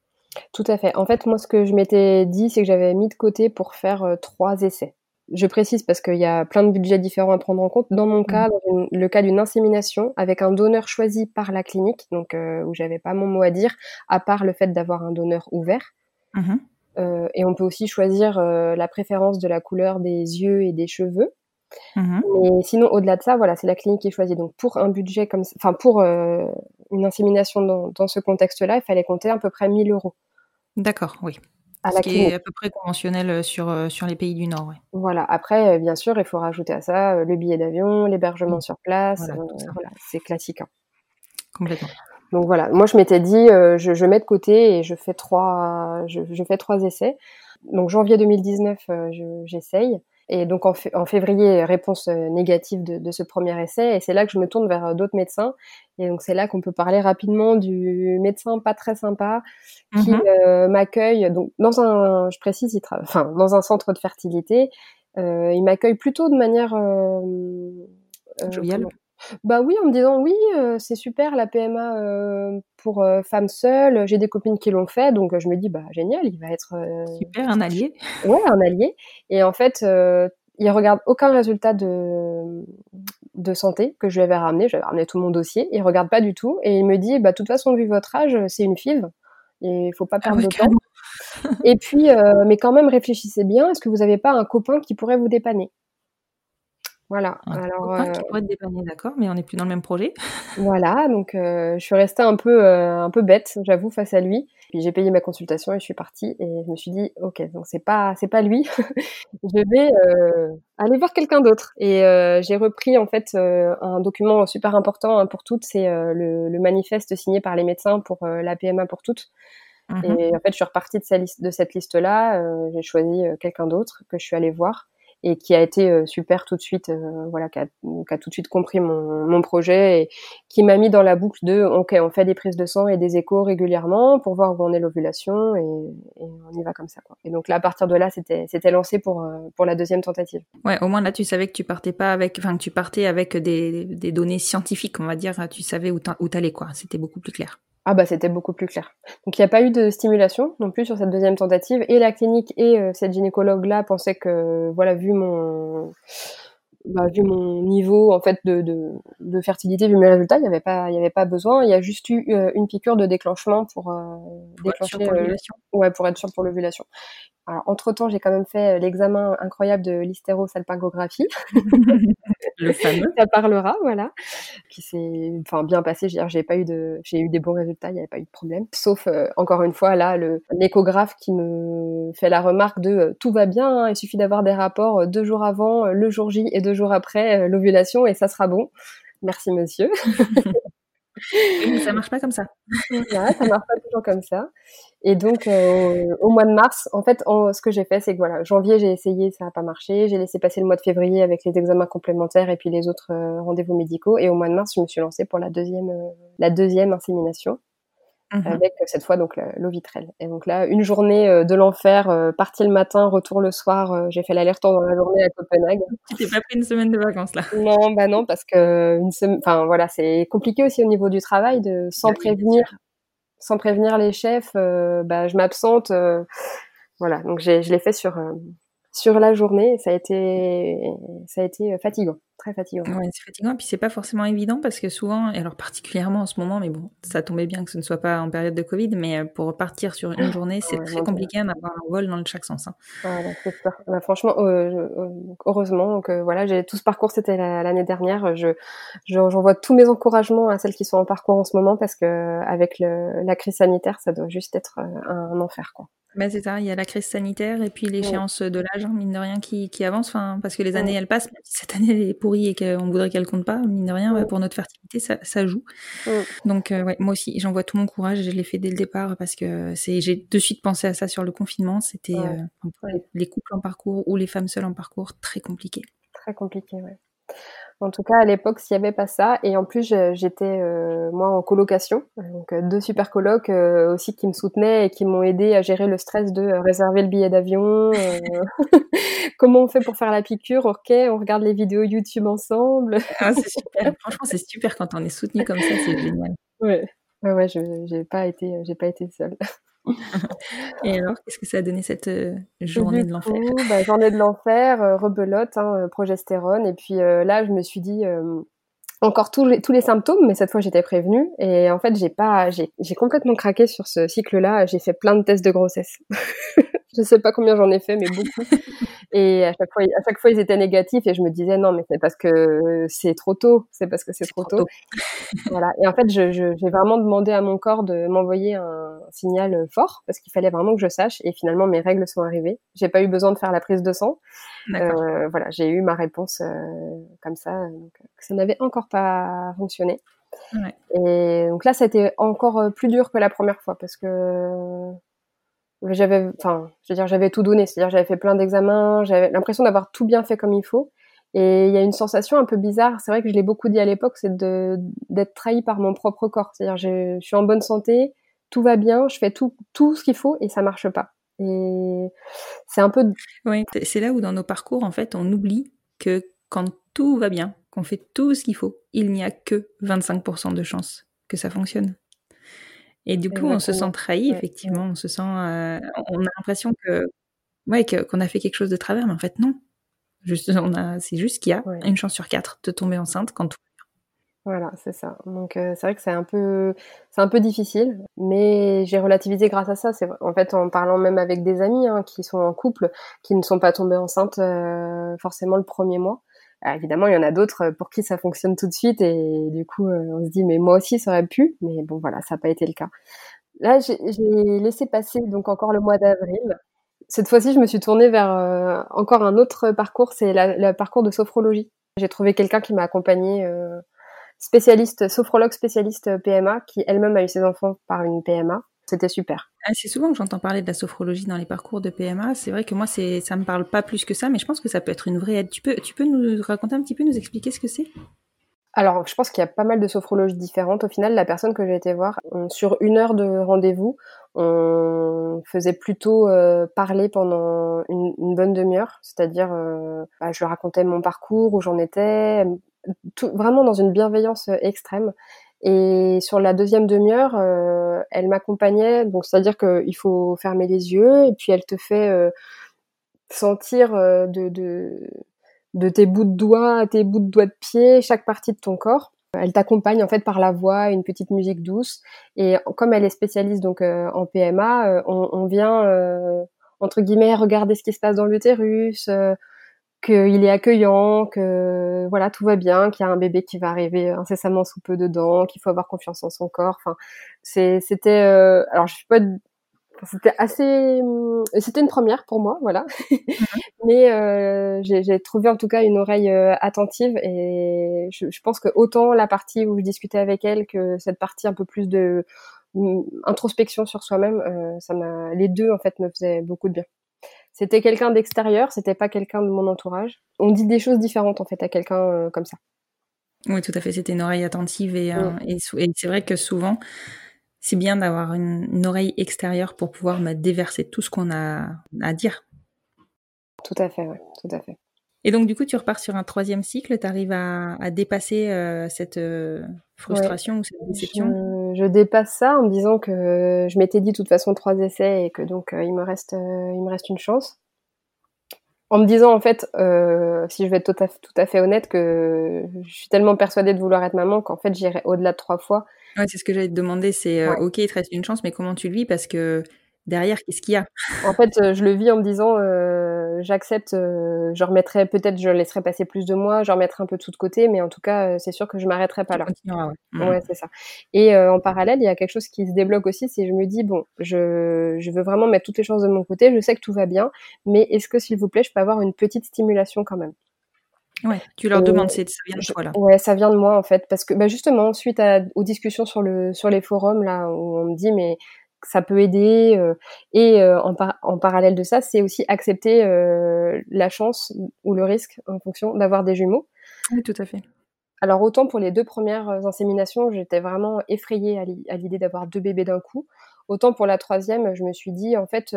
Tout à fait. En fait, moi, ce que je m'étais dit, c'est que j'avais mis de côté pour faire euh, trois essais. Je précise parce qu'il y a plein de budgets différents à prendre en compte. Dans mon cas, dans le cas d'une insémination, avec un donneur choisi par la clinique, donc euh, où j'avais pas mon mot à dire, à part le fait d'avoir un donneur ouvert. Mmh euh, et on peut aussi choisir la préférence de la couleur des yeux et des cheveux. Mmh Mais sinon, au-delà de ça, voilà, c'est la clinique qui est choisie. Donc, pour un budget comme, enfin, pour euh, une insémination dans, dans ce contexte-là, il fallait compter à peu près 1000 euros. D'accord, oui. À Ce qui est à peu près conventionnel euh, sur, euh, sur les pays du Nord. Ouais. Voilà. Après, bien sûr, il faut rajouter à ça le billet d'avion, l'hébergement mmh. sur place. Voilà, voilà c'est classique. Hein. Complètement. Donc voilà. Moi, je m'étais dit, je, je, mets de côté et je fais trois, je, je fais trois essais. Donc janvier 2019, j'essaye. Et donc en, en, février, réponse euh, négative de, de, ce premier essai. Et c'est là que je me tourne vers euh, d'autres médecins. Et donc c'est là qu'on peut parler rapidement du médecin pas très sympa qui mm-hmm. euh, m'accueille. Donc dans un, je précise, il enfin dans un centre de fertilité, euh, il m'accueille plutôt de manière joviale. Bah oui, en me disant oui, euh, c'est super la PMA euh, pour euh, femmes seules. J'ai des copines qui l'ont fait, donc je me dis bah génial, il va être super un allié. Ouais, un allié. Et en fait, il regarde aucun résultat de de santé que je lui avais ramené. J'avais ramené tout mon dossier. Il regarde pas du tout et il me dit bah de toute façon vu votre âge, c'est une FIV et il faut pas ah perdre de temps. et puis, mais quand même réfléchissez bien. Est-ce que vous avez pas un copain qui pourrait vous dépanner? Voilà. Alors, euh, qui pourrait te dépanner, d'accord, mais on n'est plus dans le même projet. Voilà, donc euh, je suis restée un peu, euh, un peu bête, j'avoue, face à lui. Puis j'ai payé ma consultation et je suis partie et je me suis dit, ok, donc c'est pas, c'est pas lui. je vais aller voir quelqu'un d'autre. Et j'ai repris en fait un document super important hein, pour toutes, c'est le, le, manifeste signé par les médecins pour la PMA pour toutes. Mmh et en fait, je suis repartie de cette liste-là. j'ai choisi quelqu'un d'autre que je suis allée voir et qui a été euh, super tout de suite, euh, voilà, qui a, qui a, tout de suite compris mon, mon projet et qui m'a mis dans la boucle de, ok, on fait des prises de sang et des échos régulièrement pour voir où en est l'ovulation et, et, on y va comme ça, quoi. Et donc là, à partir de là, c'était, c'était lancé pour euh, pour la deuxième tentative. Ouais, au moins là, tu savais que tu partais pas avec, enfin, que tu partais avec des, des données scientifiques, on va dire, tu savais où t'allais, quoi. C'était beaucoup plus clair. Ah bah c'était beaucoup plus clair. Donc il n'y a pas eu de stimulation non plus sur cette deuxième tentative et la clinique et euh, cette gynécologue là pensaient que voilà vu mon bah, vu mon niveau en fait de, de, de, fertilité vu mes résultats il n'y avait pas il y avait pas besoin il y a juste eu euh, une piqûre de déclenchement pour, euh, déclencher l'ovulation ouais pour être sûr pour l'ovulation alors, entre-temps, j'ai quand même fait euh, l'examen incroyable de l'hystérosalpingographie. Le fameux. Ça parlera, voilà. Qui s'est enfin, bien passé. J'ai pas eu de, j'ai eu des bons résultats, il n'y avait pas eu de problème. Sauf, euh, encore une fois, là, l'échographe qui me fait la remarque de euh, tout va bien, hein, il suffit d'avoir des rapports deux jours avant, le jour J et deux jours après l'ovulation et ça sera bon. Merci, monsieur. ça marche pas comme ça. Ouais, ça marche pas toujours comme ça. Et donc, euh, au mois de mars, en fait, ce que j'ai fait, c'est que voilà, janvier, j'ai essayé, ça n'a pas marché. J'ai laissé passer le mois de février avec les examens complémentaires et puis les autres euh, rendez-vous médicaux. Et au mois de mars, je me suis lancée pour la deuxième, euh, la deuxième insémination. Mhm. avec cette fois donc l'ovitrel. Et donc là, une journée de l'enfer, partie le matin, retour le soir. j'ai fait l'aller-retour dans la journée à Copenhague. Tu t'es pas pris une semaine de vacances là Non, bah non, parce que une semaine, enfin voilà, c'est compliqué aussi au niveau du travail de sans bah prévenir sans prévenir les chefs, euh, bah, je m'absente. Euh, voilà, donc je l'ai fait sur euh, sur la journée. Ça a été ça a été fatigant très fatigant. Ouais, c'est fatigant, puis c'est pas forcément évident parce que souvent, et alors particulièrement en ce moment, mais bon, ça tombait bien que ce ne soit pas en période de Covid, mais euh, pour partir sur une journée, c'est très compliqué d'avoir un vol dans chaque sens. Hein. bah, franchement, euh, euh, heureusement, donc voilà, j'ai tout ce parcours, c'était l'année dernière. Je j'envoie tous mes encouragements à celles qui sont en parcours en ce moment parce que avec le, la crise sanitaire, ça doit juste être un, enfer, quoi. Ben c'est ça, il y a la crise sanitaire et puis l'échéance de l'âge, hein, mine de rien, qui, qui avance, enfin, parce que les années, elles passent, si cette année, elle est pourrie et qu'on voudrait qu'elle compte pas, mine de rien, pour notre fertilité, ça, ça joue. Donc, euh, ouais, moi aussi, j'envoie tout mon courage, je l'ai fait dès le départ parce que j'ai de suite pensé à ça sur le confinement, c'était euh, les couples en parcours ou les femmes seules en parcours, très compliqué. Très compliqué, ouais. En tout cas, à l'époque, s'il n'y avait pas ça, et en plus, j'étais euh, moi en colocation, donc euh, deux super colocs euh, aussi qui me soutenaient et qui m'ont aidé à gérer le stress de réserver le billet d'avion. comment on fait pour faire la piqûre Ok, on regarde les vidéos YouTube ensemble. Ah, c'est super. Franchement, c'est super quand on est soutenu comme ça, c'est génial. Ouais, ouais, ouais, j'ai pas été, j'ai pas été seule. Et alors, qu'est-ce que ça a donné cette euh, journée de l'enfer? bah, Journée de l'enfer, euh, rebelote, hein, euh, progestérone. Et puis là, je me suis dit encore tous les, tous les symptômes, mais cette fois j'étais prévenue. Et en fait, j'ai pas, j'ai complètement craqué sur ce cycle-là. J'ai fait plein de tests de grossesse. je sais pas combien j'en ai fait, mais beaucoup. Et à chaque fois, à chaque fois, ils étaient négatifs et je me disais non, mais c'est parce que c'est trop tôt. C'est parce que c'est trop, tôt. voilà. Et en fait, j'ai je, j'ai vraiment demandé à mon corps de m'envoyer un signal fort parce qu'il fallait vraiment que je sache. Et finalement, mes règles sont arrivées. J'ai pas eu besoin de faire la prise de sang. Euh, voilà, j'ai eu ma réponse euh, comme ça. Donc, ça n'avait encore pas fonctionné. Ouais. Et donc là, ça a été encore plus dur que la première fois parce que j'avais, enfin, je veux dire, j'avais tout donné. C'est-à-dire, j'avais fait plein d'examens, j'avais l'impression d'avoir tout bien fait comme il faut. Et il y a une sensation un peu bizarre. C'est vrai que je l'ai beaucoup dit à l'époque, c'est de d'être trahi par mon propre corps. C'est-à-dire, je, je, suis en bonne santé, tout va bien, je fais tout tout ce qu'il faut et ça marche pas. Et c'est un peu. Oui, c'est là où dans nos parcours, en fait, on oublie que quand tout va bien, qu'on fait tout ce qu'il faut, il n'y a que 25% de chances que ça fonctionne. Et du coup, on se sent trahi, effectivement. On se sent, euh, on a l'impression que, ouais, qu'on a fait quelque chose de travers, mais en fait, non. Juste, on a, c'est juste qu'il y a une chance sur quatre de tomber enceinte quand tout voilà, c'est ça. Donc euh, c'est vrai que c'est un peu, c'est un peu difficile, mais j'ai relativisé grâce à ça. C'est en fait en parlant même avec des amis hein, qui sont en couple, qui ne sont pas tombés enceintes euh, forcément le premier mois. Alors, évidemment, il y en a d'autres pour qui ça fonctionne tout de suite et du coup euh, on se dit mais moi aussi ça aurait pu, mais bon voilà, ça n'a pas été le cas. Là, j'ai laissé passer donc encore le mois d'avril. Cette fois-ci, je me suis tournée vers encore un autre parcours, c'est le parcours de sophrologie. J'ai trouvé quelqu'un qui m'a accompagnée spécialiste, sophrologue spécialiste PMA, qui elle-même a eu ses enfants par une PMA. C'était super. Ah, c'est souvent que j'entends parler de la sophrologie dans les parcours de PMA. C'est vrai que moi, c'est, ça me parle pas plus que ça, mais je pense que ça peut être une vraie aide. Tu peux, tu peux nous raconter un petit peu, nous expliquer ce que c'est? Alors, je pense qu'il y a pas mal de sophrologies différentes. Au final, la personne que j'ai été voir, sur une heure de rendez-vous, on faisait plutôt euh, parler pendant une, bonne demi-heure. C'est-à-dire, euh, bah, je racontais mon parcours, où j'en étais, vraiment dans une bienveillance euh, extrême. Et sur la deuxième demi-heure, euh, elle m'accompagnait. Donc, c'est-à-dire qu'il faut fermer les yeux et puis elle te fait euh, sentir de, tes bouts de doigts à tes bouts de doigts de pied chaque partie de ton corps. Elle t'accompagne en fait par la voix, une petite musique douce. Et comme elle est spécialiste donc en PMA, on, on, vient entre guillemets regarder ce qui se passe dans l'utérus qu'il est accueillant, que voilà tout va bien, qu'il y a un bébé qui va arriver incessamment sous peu dedans, qu'il faut avoir confiance en son corps. Enfin, c'était euh, alors je suis pas c'était assez c'était une première pour moi voilà mhm. mais euh, j'ai trouvé en tout cas une oreille euh, attentive et je, je, pense que autant la partie où je discutais avec elle que cette partie un peu plus de mm, introspection sur soi-même euh, ça m'a les deux en fait me faisaient beaucoup de bien c'était quelqu'un d'extérieur, c'était pas quelqu'un de mon entourage. On dit des choses différentes en fait à quelqu'un euh, comme ça. Oui, tout à fait. C'était une oreille attentive et, euh, et, c'est vrai que souvent, c'est bien d'avoir une, oreille extérieure pour pouvoir bah, déverser tout ce qu'on a à dire. Tout à fait, oui, tout à fait. Et donc, du coup, tu repars sur un troisième cycle, tu arrives à, dépasser euh, cette frustration ou cette déception? Je, dépasse ça en me disant que je m'étais dit de toute façon trois essais et que donc euh, il, me reste, euh, il me reste une chance. En me disant, en fait, si je vais être tout à, tout à fait honnête, que je suis tellement persuadée de vouloir être maman qu'en fait, j'irai au-delà de trois fois. Ouais, c'est ce que j'allais te demander, c'est ok, il te reste une chance, mais comment tu le vis? Parce que derrière, qu'est-ce qu'il y a? En fait, euh, je le vis en me disant, euh, j'accepte, euh, je remettrai, peut-être je laisserai passer plus de mois, je remettrai un peu tout de côté, mais en tout cas, c'est sûr que je m'arrêterai pas là. ouais. Mmh. ouais c'est ça. Et en parallèle, il y a quelque chose qui se débloque aussi, c'est je me dis, bon, je, je veux vraiment mettre toutes les chances de mon côté, je sais que tout va bien, mais est-ce que, s'il vous plaît, je peux avoir une petite stimulation quand même? Ouais, tu leur demandes, ça vient de toi là. Ouais, ça vient de moi en fait, parce que bah, justement, suite à, aux discussions sur le sur les forums là, où on me dit mais ça peut aider. Euh, et euh, en, en, parallèle de ça, c'est aussi accepter euh, la chance ou le risque en fonction d'avoir des jumeaux. Oui, tout à fait. Alors autant pour les deux premières inséminations, j'étais vraiment effrayée à l'idée d'avoir deux bébés d'un coup. Autant pour la troisième, je me suis dit en fait,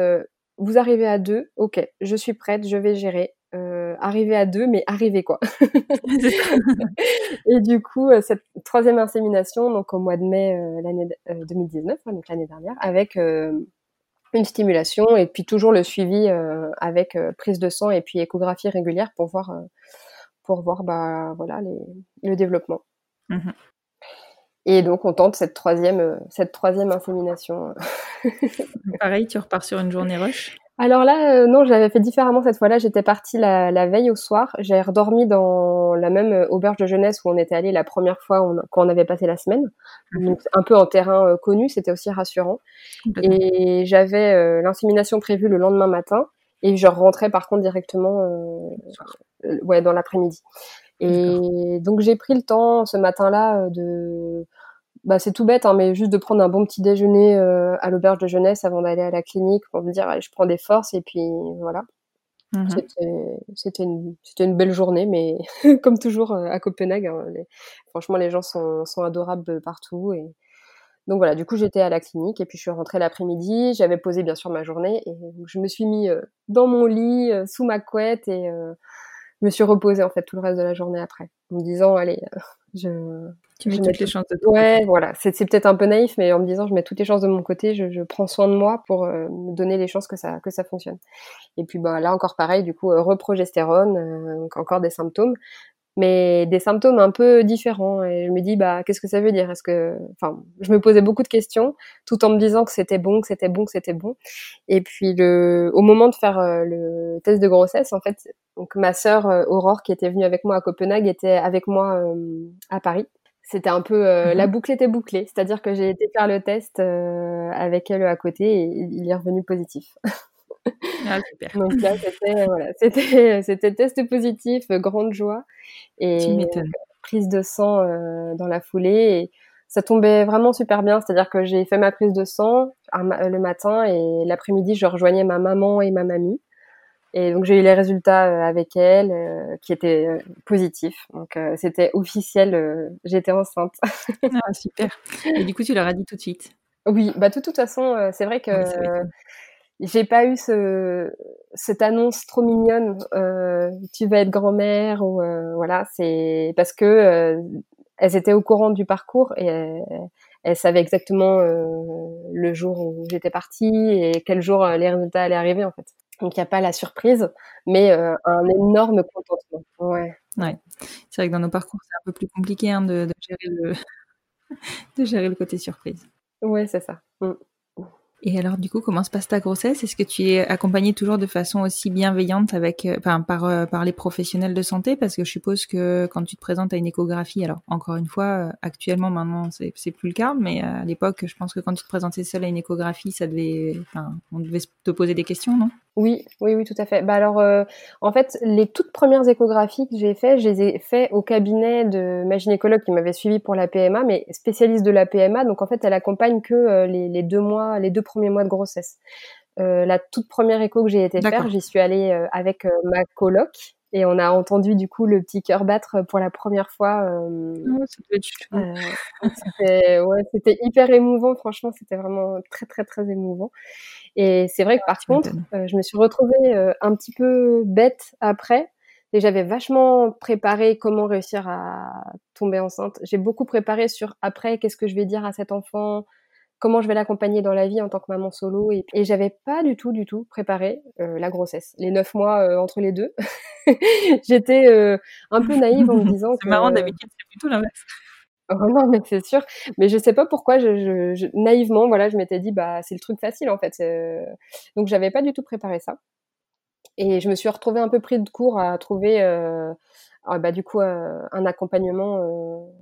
vous arrivez à deux, ok, je suis prête, je vais gérer euh, arriver à deux, mais arriver quoi. et du coup, euh, cette troisième insémination, donc au mois de mai euh, l'année 2019, euh, donc l'année dernière, avec une stimulation et puis toujours le suivi avec prise de sang et puis échographie régulière pour voir pour voir bah voilà les, le développement. Mmh et donc on tente cette troisième cette troisième insémination. Pareil, tu repars sur une journée rush? Alors là, euh, non, j'avais fait différemment cette fois-là. J'étais partie la, veille au soir. J'ai redormi dans la même euh, auberge de jeunesse où on était allé la première fois quand on avait passé la semaine. Mhm. Donc un peu en terrain euh, connu, c'était aussi rassurant. Et j'avais l'insémination prévue le lendemain matin et je rentrais par contre directement ouais, dans l'après-midi. Et donc j'ai pris le temps ce matin-là de bah, c'est tout bête, hein, mais juste de prendre un bon petit déjeuner euh, à l'auberge de jeunesse avant d'aller à la clinique pour me dire, je prends des forces et puis voilà. Mmh c'était une, une, belle journée, mais comme toujours euh, à Copenhague, hein, franchement, les gens sont, sont adorables partout. Et... Donc voilà, du coup, j'étais à la clinique et puis je suis rentrée l'après-midi. J'avais posé bien sûr ma journée et je me suis mis euh, dans mon lit, sous ma couette et je me suis reposée en fait tout le reste de la journée après, en me disant allez, je tu mets je toutes les chances de ton ouais côté. voilà, c'est peut-être un peu naïf, mais en me disant je mets toutes les chances de mon côté, je, je prends soin de moi pour euh, me donner les chances que ça que ça fonctionne. Et puis bah là encore pareil, du coup euh, reprogestérone, euh, encore des symptômes, mais des symptômes un peu différents. Et je me dis bah qu'est-ce que ça veut dire? Est-ce que, enfin, je me posais beaucoup de questions, tout en me disant que c'était bon, que c'était bon, que c'était bon. Et puis le, au moment de faire euh, le test de grossesse, en fait, donc ma sœur euh, Aurore qui était venue avec moi à Copenhague était avec moi euh, à Paris. C'était un peu euh, Mhm. la boucle était bouclée, c'est-à-dire que j'ai été faire le test euh, avec elle à côté et il est revenu positif. Ah, super. Donc là, c'était voilà, c'était c'était test positif, euh, grande joie et Tu prise de sang euh, dans la foulée. Et ça tombait vraiment super bien, c'est-à-dire que j'ai fait ma prise de sang le matin et l'après-midi, je rejoignais ma maman et ma mamie. Et donc j'ai eu les résultats euh, avec elle, euh, qui étaient euh, positifs. Donc euh, c'était officiel, euh, j'étais enceinte. Ah, super. Et du coup, tu leur as dit tout de suite? Oui, bah de toute façon, euh, c'est vrai que Oui, j'ai pas eu ce, cette annonce trop mignonne. euh, tu vas être grand-mère ou euh, voilà, c'est parce que euh, elles étaient au courant du parcours et elles, elles savaient exactement euh, le jour où j'étais partie et quel jour euh, les résultats allaient arriver en fait. Donc il n'y a pas la surprise, mais euh, un énorme contentement. Ouais. C'est vrai que dans nos parcours, c'est un peu plus compliqué hein, de, de gérer le... de gérer le côté surprise. Ouais, c'est ça. Mm. Et alors, du coup, comment se passe ta grossesse? Est-ce que tu es accompagnée toujours de façon aussi bienveillante avec, euh, enfin, par, euh, par les professionnels de santé? Parce que je suppose que quand tu te présentes à une échographie, alors encore une fois, actuellement, maintenant, c'est plus le cas, mais à l'époque, je pense que quand tu te présentais seule à une échographie, ça devait, enfin, on devait te poser des questions, non? Oui, oui, oui, tout à fait. Bah alors, euh, en fait, les toutes premières échographies que j'ai fait, je les ai fait au cabinet de ma gynécologue qui m'avait suivi pour la PMA, mais spécialiste de la PMA. Donc en fait, elle accompagne que euh, les, les deux mois, les deux premiers mois de grossesse. Euh, la toute première écho que j'ai été faire, j'y suis allée euh, avec euh, ma coloc et on a entendu du coup le petit cœur battre pour la première fois. donc c'était ouais, c'était hyper émouvant. Franchement, c'était vraiment très très très émouvant. Et c'est vrai que par Tu contre, euh, je me suis retrouvée euh, un petit peu bête après. Et j'avais vachement préparé comment réussir à tomber enceinte. J'ai beaucoup préparé sur après qu'est-ce que je vais dire à cet enfant, comment je vais l'accompagner dans la vie en tant que maman solo. Et, et j'avais pas du tout du tout préparé euh, la grossesse, les neuf mois euh, entre les deux. J'étais euh, un peu naïve en me disant C'est marrant, d'habitude, c'est plutôt l'inverse. Oh non, mais c'est sûr. Mais je sais pas pourquoi, je, je, je- naïvement, voilà, je m'étais dit, bah, c'est le truc facile en fait. Euh, Donc, j'avais pas du tout préparé ça. Et je me suis retrouvée un peu pris de court à trouver, euh, ah, bah, du coup, euh, un accompagnement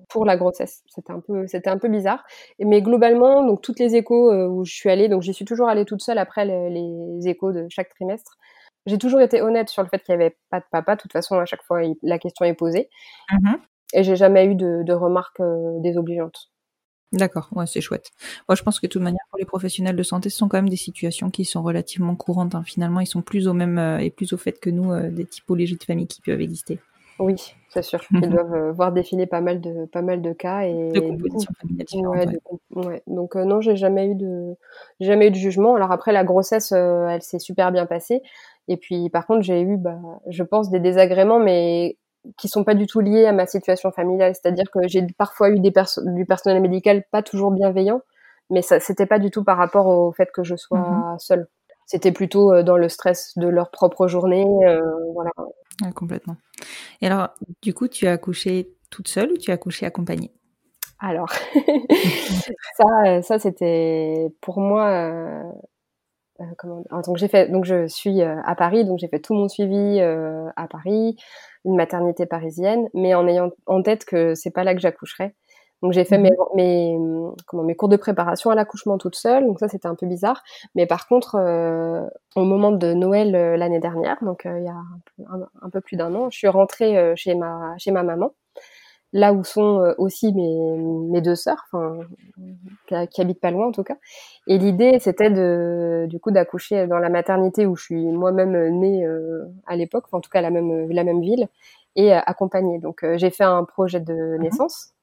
pour la grossesse. C'était un peu, c'était un peu bizarre. Mais globalement, donc toutes les échos où je suis allée, donc j'y suis toujours allée toute seule après les, échos de chaque trimestre. J'ai toujours été honnête sur le fait qu'il n'y avait pas de papa. De toute façon, à chaque fois, la question est posée. Mhm. Et j'ai jamais eu de, de remarques euh, désobligeantes. D'accord, ouais, c'est chouette. Moi, je pense que de toute manière, pour les professionnels de santé, ce sont quand même des situations qui sont relativement courantes. hein. Finalement, ils sont plus au même euh, et plus au fait que nous euh, des typologies de familles qui peuvent exister. Oui, c'est sûr. Ils doivent euh, voir défiler pas mal de pas mal de cas et De compositions familiales différentes. ouais, ouais. de com- ouais. Donc non, j'ai jamais eu de jamais eu de jugement. Alors après la grossesse, elle s'est super bien passée. Et puis par contre, j'ai eu bah je pense des désagréments mais qui sont pas du tout liés à ma situation familiale, c'est-à-dire que j'ai parfois eu des perso- du personnel médical pas toujours bienveillant, mais ça c'était pas du tout par rapport au fait que je sois Mhm. seule. C'était plutôt euh, dans le stress de leur propre journée, euh, voilà. Complètement. Et alors, du coup, tu as accouché toute seule ou tu as accouché accompagnée? Alors, ça, euh, ça c'était pour moi. Euh, comment dire- donc j'ai fait, donc je suis euh, à Paris, donc j'ai fait tout mon suivi euh, à Paris, une maternité parisienne, mais en ayant en tête que c'est pas là que j'accoucherai. Donc j'ai fait Mhm. mes, mes comment mes cours de préparation à l'accouchement toute seule, donc ça c'était un peu bizarre. Mais par contre, euh, au moment de Noël euh, l'année dernière, donc euh, il y a un peu, un- peu plus d'un an, je suis rentrée chez ma chez ma maman là où sont euh, aussi mes, mes deux sœurs, enfin, qui, qui habitent pas loin en tout cas. Et l'idée, c'était de, du coup, d'accoucher dans la maternité où je suis moi-même née euh, à l'époque, enfin, en tout cas la même, la même ville, et euh, accompagnée. Donc, euh, j'ai fait un projet de naissance.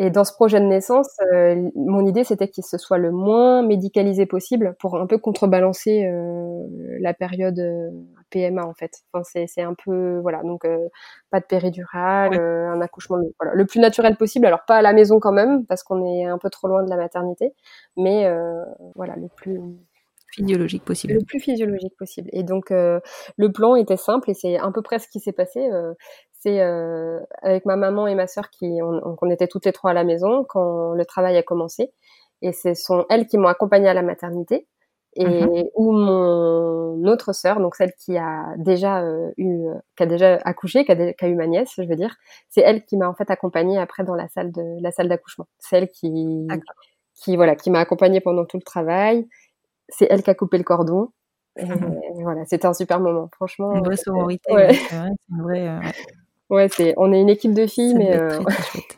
Et dans ce projet de naissance, euh, mon idée, c'était qu'il se soit le moins médicalisé possible pour un peu contrebalancer euh, la période, euh, PMA en fait. Enfin, c'est un peu voilà donc pas de péridurale, un accouchement voilà, le plus naturel possible. Alors pas à la maison quand même parce qu'on est un peu trop loin de la maternité, mais voilà le plus physiologique possible. Le plus physiologique possible. Et donc le plan était simple et c'est à peu près ce qui s'est passé. C'est avec ma maman et ma sœur qui on, on, était toutes les trois à la maison quand le travail a commencé. Et ce sont elles qui m'ont accompagnée à la maternité et mm-hmm. où mon autre sœur, donc celle qui a déjà euh, eu, qui a déjà accouché, qui a, qui a, eu ma nièce, je veux dire, c'est elle qui m'a en fait accompagnée après dans la salle de la salle d'accouchement. C'est elle qui, qui voilà, qui m'a accompagnée pendant tout le travail. C'est elle qui a coupé le cordon. Et, voilà, c'était un super moment, franchement. Une vraie sororité, ouais. c'est une vraie. Euh, Ouais, c'est, on est une équipe de filles, mais euh,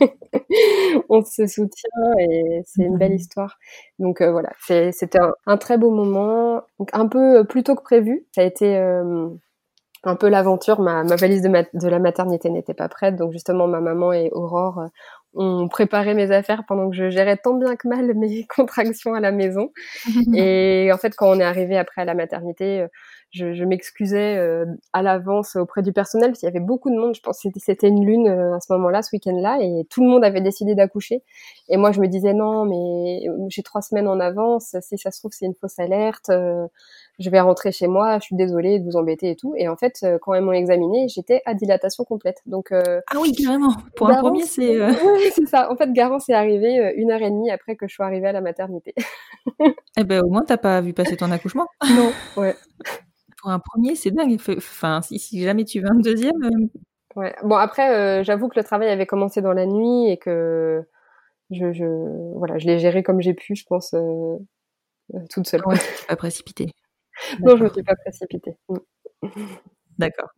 on se soutient et c'est une belle histoire. Donc euh, voilà, c'est, c'était un, très beau moment, donc un peu euh, plus tôt que prévu. Ça a été un peu l'aventure. Ma, ma valise de, de la maternité n'était pas prête, donc justement ma maman et Aurore ont préparé mes affaires pendant que je gérais tant bien que mal mes contractions à la maison. et en fait, quand on est arrivé après à la maternité, je, je m'excusais euh, à l'avance auprès du personnel parce qu'il y avait beaucoup de monde. Je pense que c'était une lune euh, à ce moment-là, ce week-end-là, et tout le monde avait décidé d'accoucher. Et moi, je me disais non, mais euh, j'ai trois semaines en avance. Si ça se trouve, c'est une fausse alerte. je vais rentrer chez moi. Je suis désolée de vous embêter et tout. Et en fait, quand ils m'ont examiné, j'étais à dilatation complète. Donc ah oui, carrément. Pour un premier, c'est oui, c'est ça. En fait, Garance est arrivé une heure et demie après que je sois arrivée à la maternité. eh ben, au moins, t'as pas vu passer ton accouchement. Non. Ouais pour un premier, c'est dingue. Enfin, si, si, jamais tu veux un deuxième. Euh, ouais. Bon, après, euh, j'avoue que le travail avait commencé dans la nuit et que je, je voilà, je l'ai géré comme j'ai pu, je pense, euh, toute seule. Ouais, tu pas précipité. non, je me suis pas précipitée. Mm. D'accord.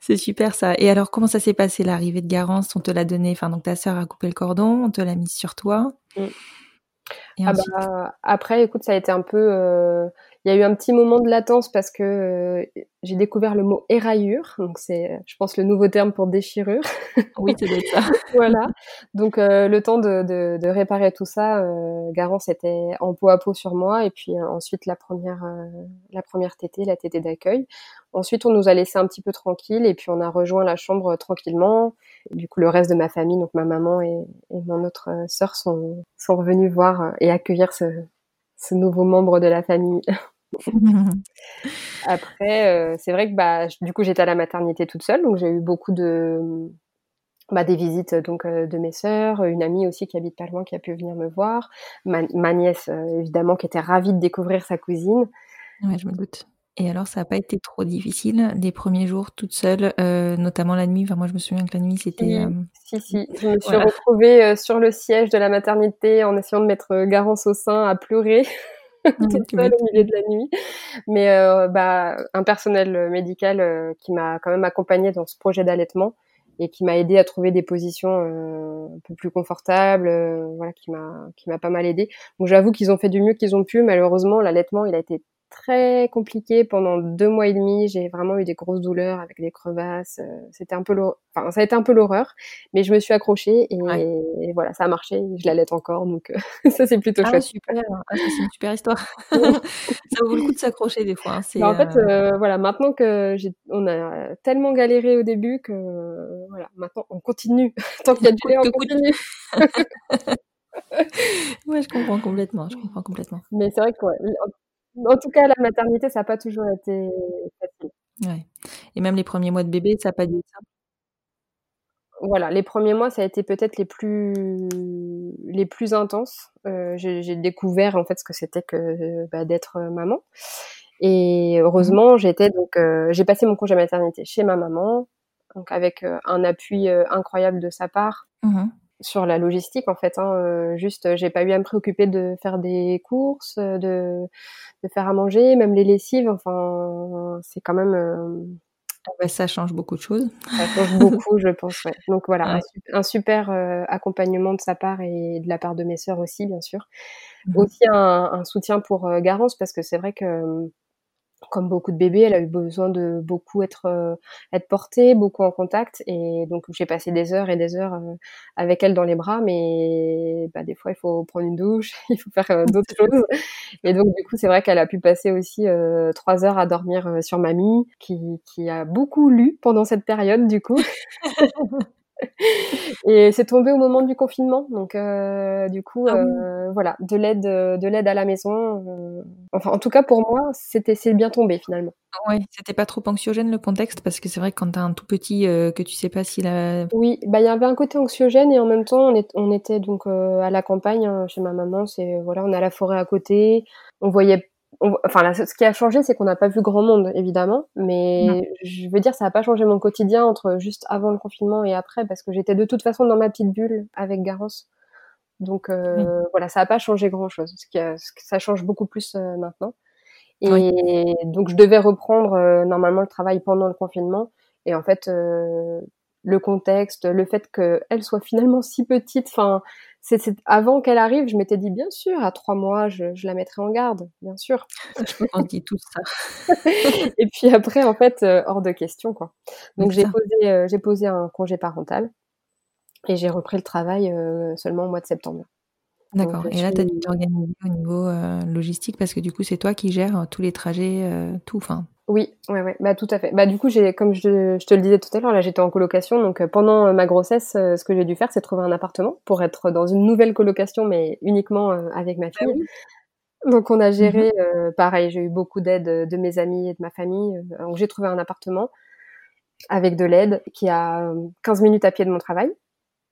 C'est super ça. Et alors, comment ça s'est passé l'arrivée de Garance? On te l'a donné, enfin, donc ta sœur a coupé le cordon, on te l'a mise sur toi. Mm. ah bah, après, écoute, ça a été un peu. Il y a eu un petit moment de latence parce que euh, j'ai découvert le mot éraillure, donc c'est, je pense, le nouveau terme pour déchirure. Oui, c'est ça. voilà. Donc euh, le temps de, de, de, réparer tout ça, euh, Garance était en peau à peau sur moi, et puis euh, ensuite la première, la première tétée, la tétée d'accueil. Ensuite, on nous a laissé un petit peu tranquille, et puis on a rejoint la chambre tranquillement. du coup, le reste de ma famille, donc ma maman et, et mon autre sœur, sont, sont revenus voir et accueillir ce, ce nouveau membre de la famille. Après, euh, c'est vrai que bah, du coup, j'étais à la maternité toute seule, donc j'ai eu beaucoup de bah, des visites donc euh, de mes sœurs, une amie aussi qui habite pas loin qui a pu venir me voir, ma, nièce euh, évidemment qui était ravie de découvrir sa cousine. Ouais, je me doute. Et alors, ça n'a pas été trop difficile les premiers jours toute seule, notamment la nuit? Enfin, moi, je me souviens que la nuit, c'était. Si, si, Je me suis retrouvée sur le siège de la maternité en essayant de mettre Garance au sein à pleurer. toute seule au milieu de la nuit. Mais euh, bah, un personnel médical euh, qui m'a quand même accompagnée dans ce projet d'allaitement et qui m'a aidé à trouver des positions euh, un peu plus confortables, voilà, qui m'a qui m'a pas mal aidé. Donc j'avoue qu'ils ont fait du mieux qu'ils ont pu. Malheureusement, l'allaitement, il a été très compliqué pendant deux mois et demi. J'ai vraiment eu des grosses douleurs avec des crevasses. Euh, c'était un peu, enfin, ça a été un peu l'horreur, mais je me suis accrochée et, voilà, ça a marché. Je l'allaite encore, donc euh, ça c'est plutôt ah, chouette. Super, ah, c'est une super histoire. ça vaut le coup de s'accrocher des fois. Hein. Bah, en fait, euh, voilà, maintenant que j'ai, on a tellement galéré au début que voilà, maintenant on continue. Tant qu'il y a du lait, on continue. ouais, je comprends complètement, je comprends complètement. Mais c'est vrai que en tout cas, la maternité, ça n'a pas toujours été facile. Ouais. Et même les premiers mois de bébé, ça n'a pas dû être simple. Voilà, les premiers mois, ça a été peut-être les plus les plus intenses. Euh, j'ai découvert en fait ce que c'était que bah, d'être maman. Et heureusement, mmh j'étais donc euh, j'ai passé mon congé maternité chez ma maman, donc avec euh, un appui incroyable de sa part. Mmh sur la logistique en fait. Hein, euh, juste, j'ai pas eu à me préoccuper de faire des courses, euh, de, de faire à manger, même les lessives. Enfin, c'est quand même. Euh, ça change beaucoup de choses. Ça change beaucoup, je pense. Ouais. Donc voilà, un, super accompagnement de sa part et de la part de mes sœurs aussi, bien sûr. Mmh aussi un, un, soutien pour Garance parce que c'est vrai que comme beaucoup de bébés, elle a eu besoin de beaucoup être euh, être portée, beaucoup en contact, et donc j'ai passé des heures et des heures euh, avec elle dans les bras, mais bah, des fois il faut prendre une douche, il faut faire euh, d'autres choses, et donc du coup c'est vrai qu'elle a pu passer aussi trois heures à dormir sur mamie, qui qui a beaucoup lu pendant cette période du coup. et c'est tombé au moment du confinement, donc euh, du coup, ah euh, voilà, de l'aide, de l'aide à la maison. Euh, enfin, en tout cas pour moi, c'était c'est bien tombé finalement. Oui, c'était pas trop anxiogène le contexte parce que c'est vrai que quand t'as un tout petit que tu sais pas s'il a. Oui, bah il y avait un côté anxiogène et en même temps on, est, on était donc à la campagne hein, chez ma maman. C'est voilà, on a la forêt à côté, on voyait enfin, ce qui a changé, c'est qu'on n'a pas vu grand monde, évidemment, mais je veux dire, ça n'a pas changé mon quotidien entre juste avant le confinement et après, parce que j'étais de toute façon dans ma petite bulle avec Garance. Donc euh, voilà, ça n'a pas changé grand-chose. Ce qui ça change beaucoup plus euh, maintenant. Et donc je devais reprendre euh, normalement le travail pendant le confinement. Et en fait, le contexte, le fait qu'elle soit finalement si petite, enfin, c'est, avant qu'elle arrive, je m'étais dit bien sûr, à trois mois, je, la mettrai en garde, bien sûr. On dit tout ça. et puis après, en fait, euh, hors de question, quoi. Donc j'ai posé, euh, j'ai posé un congé parental et j'ai repris le travail euh, seulement au mois de septembre. D'accord. Et là, tu as dû t'organiser au niveau logistique parce que du coup, c'est toi qui gères tous les trajets, tout, enfin, oui, ouais, ouais, bah tout à fait. Bah du coup, j'ai, comme je, je, te le disais tout à l'heure, là j'étais en colocation, donc euh, pendant euh, ma grossesse, euh, ce que j'ai dû faire, c'est trouver un appartement pour être dans une nouvelle colocation, mais uniquement avec ma fille. Ah donc on a géré, mmh pareil, j'ai eu beaucoup d'aide de mes amis et de ma famille. donc j'ai trouvé un appartement avec de l'aide qui a 15 minutes à pied de mon travail.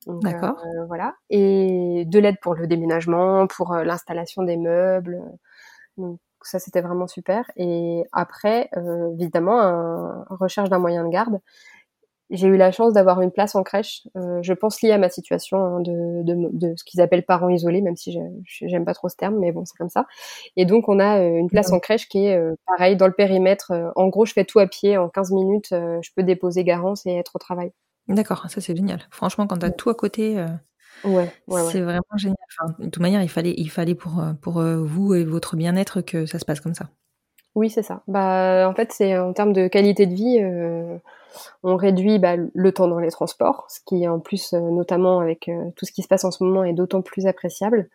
D'accord. voilà. Et de l'aide pour le déménagement, pour l'installation des meubles. Donc, ça c'était vraiment super. Et après, euh, évidemment, un, recherche d'un moyen de garde. J'ai eu la chance d'avoir une place en crèche, euh, je pense liée à ma situation hein, de, de, de, ce qu'ils appellent parents isolés, même si j'aime pas trop ce terme, mais bon, c'est comme ça. Et donc, on a euh, une place en crèche qui est euh, pareil dans le périmètre. En gros, je fais tout à pied. En 15 minutes, je peux déposer Garance et être au travail. D'accord, ça c'est génial. Franchement, quand tu as tout à côté, Ouais, ouais, C'est vraiment génial. Enfin, de toute manière, il fallait, il fallait pour, euh, pour euh, vous et votre bien-être que ça se passe comme ça. Oui, c'est ça. Bah, en fait, c'est en termes de qualité de vie, euh, on réduit bah, le temps dans les transports, ce qui, en plus, notamment avec tout ce qui se passe en ce moment, est d'autant plus appréciable.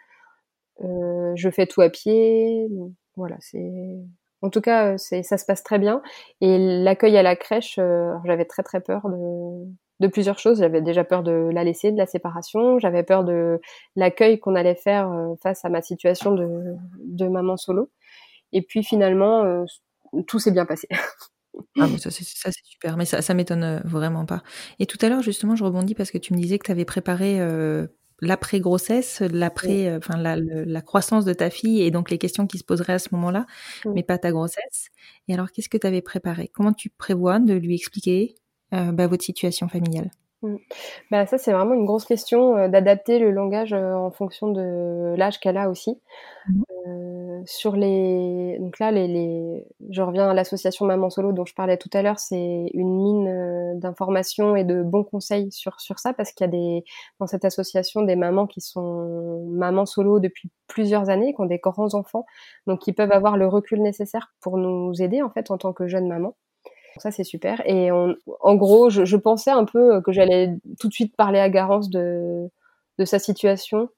je fais tout à pied. Voilà, c'est. En tout cas, ça se passe très bien. Et l'accueil à la crèche, j'avais très très peur de, de plusieurs choses. J'avais déjà peur de la laisser, de la séparation. J'avais peur de l'accueil qu'on allait faire euh, face à ma situation de, de maman solo. Et puis finalement, euh, tout s'est bien passé. Ah, mais ça, c'est, super, mais ça, ça m'étonne euh, vraiment pas. Et tout à l'heure, justement, je rebondis parce que tu me disais que tu avais préparé l'après-grossesse, l'après, enfin, la, la, croissance de ta fille et donc les questions qui se poseraient à ce moment-là, mais pas ta grossesse. Et alors, qu'est-ce que tu avais préparé? Comment tu prévois de lui expliquer? Bah, votre situation familiale mmh. bah, ça, c'est vraiment une grosse question euh, d'adapter le langage euh, en fonction de l'âge qu'elle a aussi. Mmh. sur les, donc là, les, les... je reviens à l'association Maman Solo dont je parlais tout à l'heure. C'est une mine d'informations et de bons conseils sur sur ça parce qu'il y a des dans cette association des mamans qui sont mamans solo depuis plusieurs années, qui ont des grands enfants, donc qui peuvent avoir le recul nécessaire pour nous aider en fait en tant que jeunes mamans ça, c'est super. Et en gros, je, pensais un peu que j'allais tout de suite parler à Garance de, de sa situation.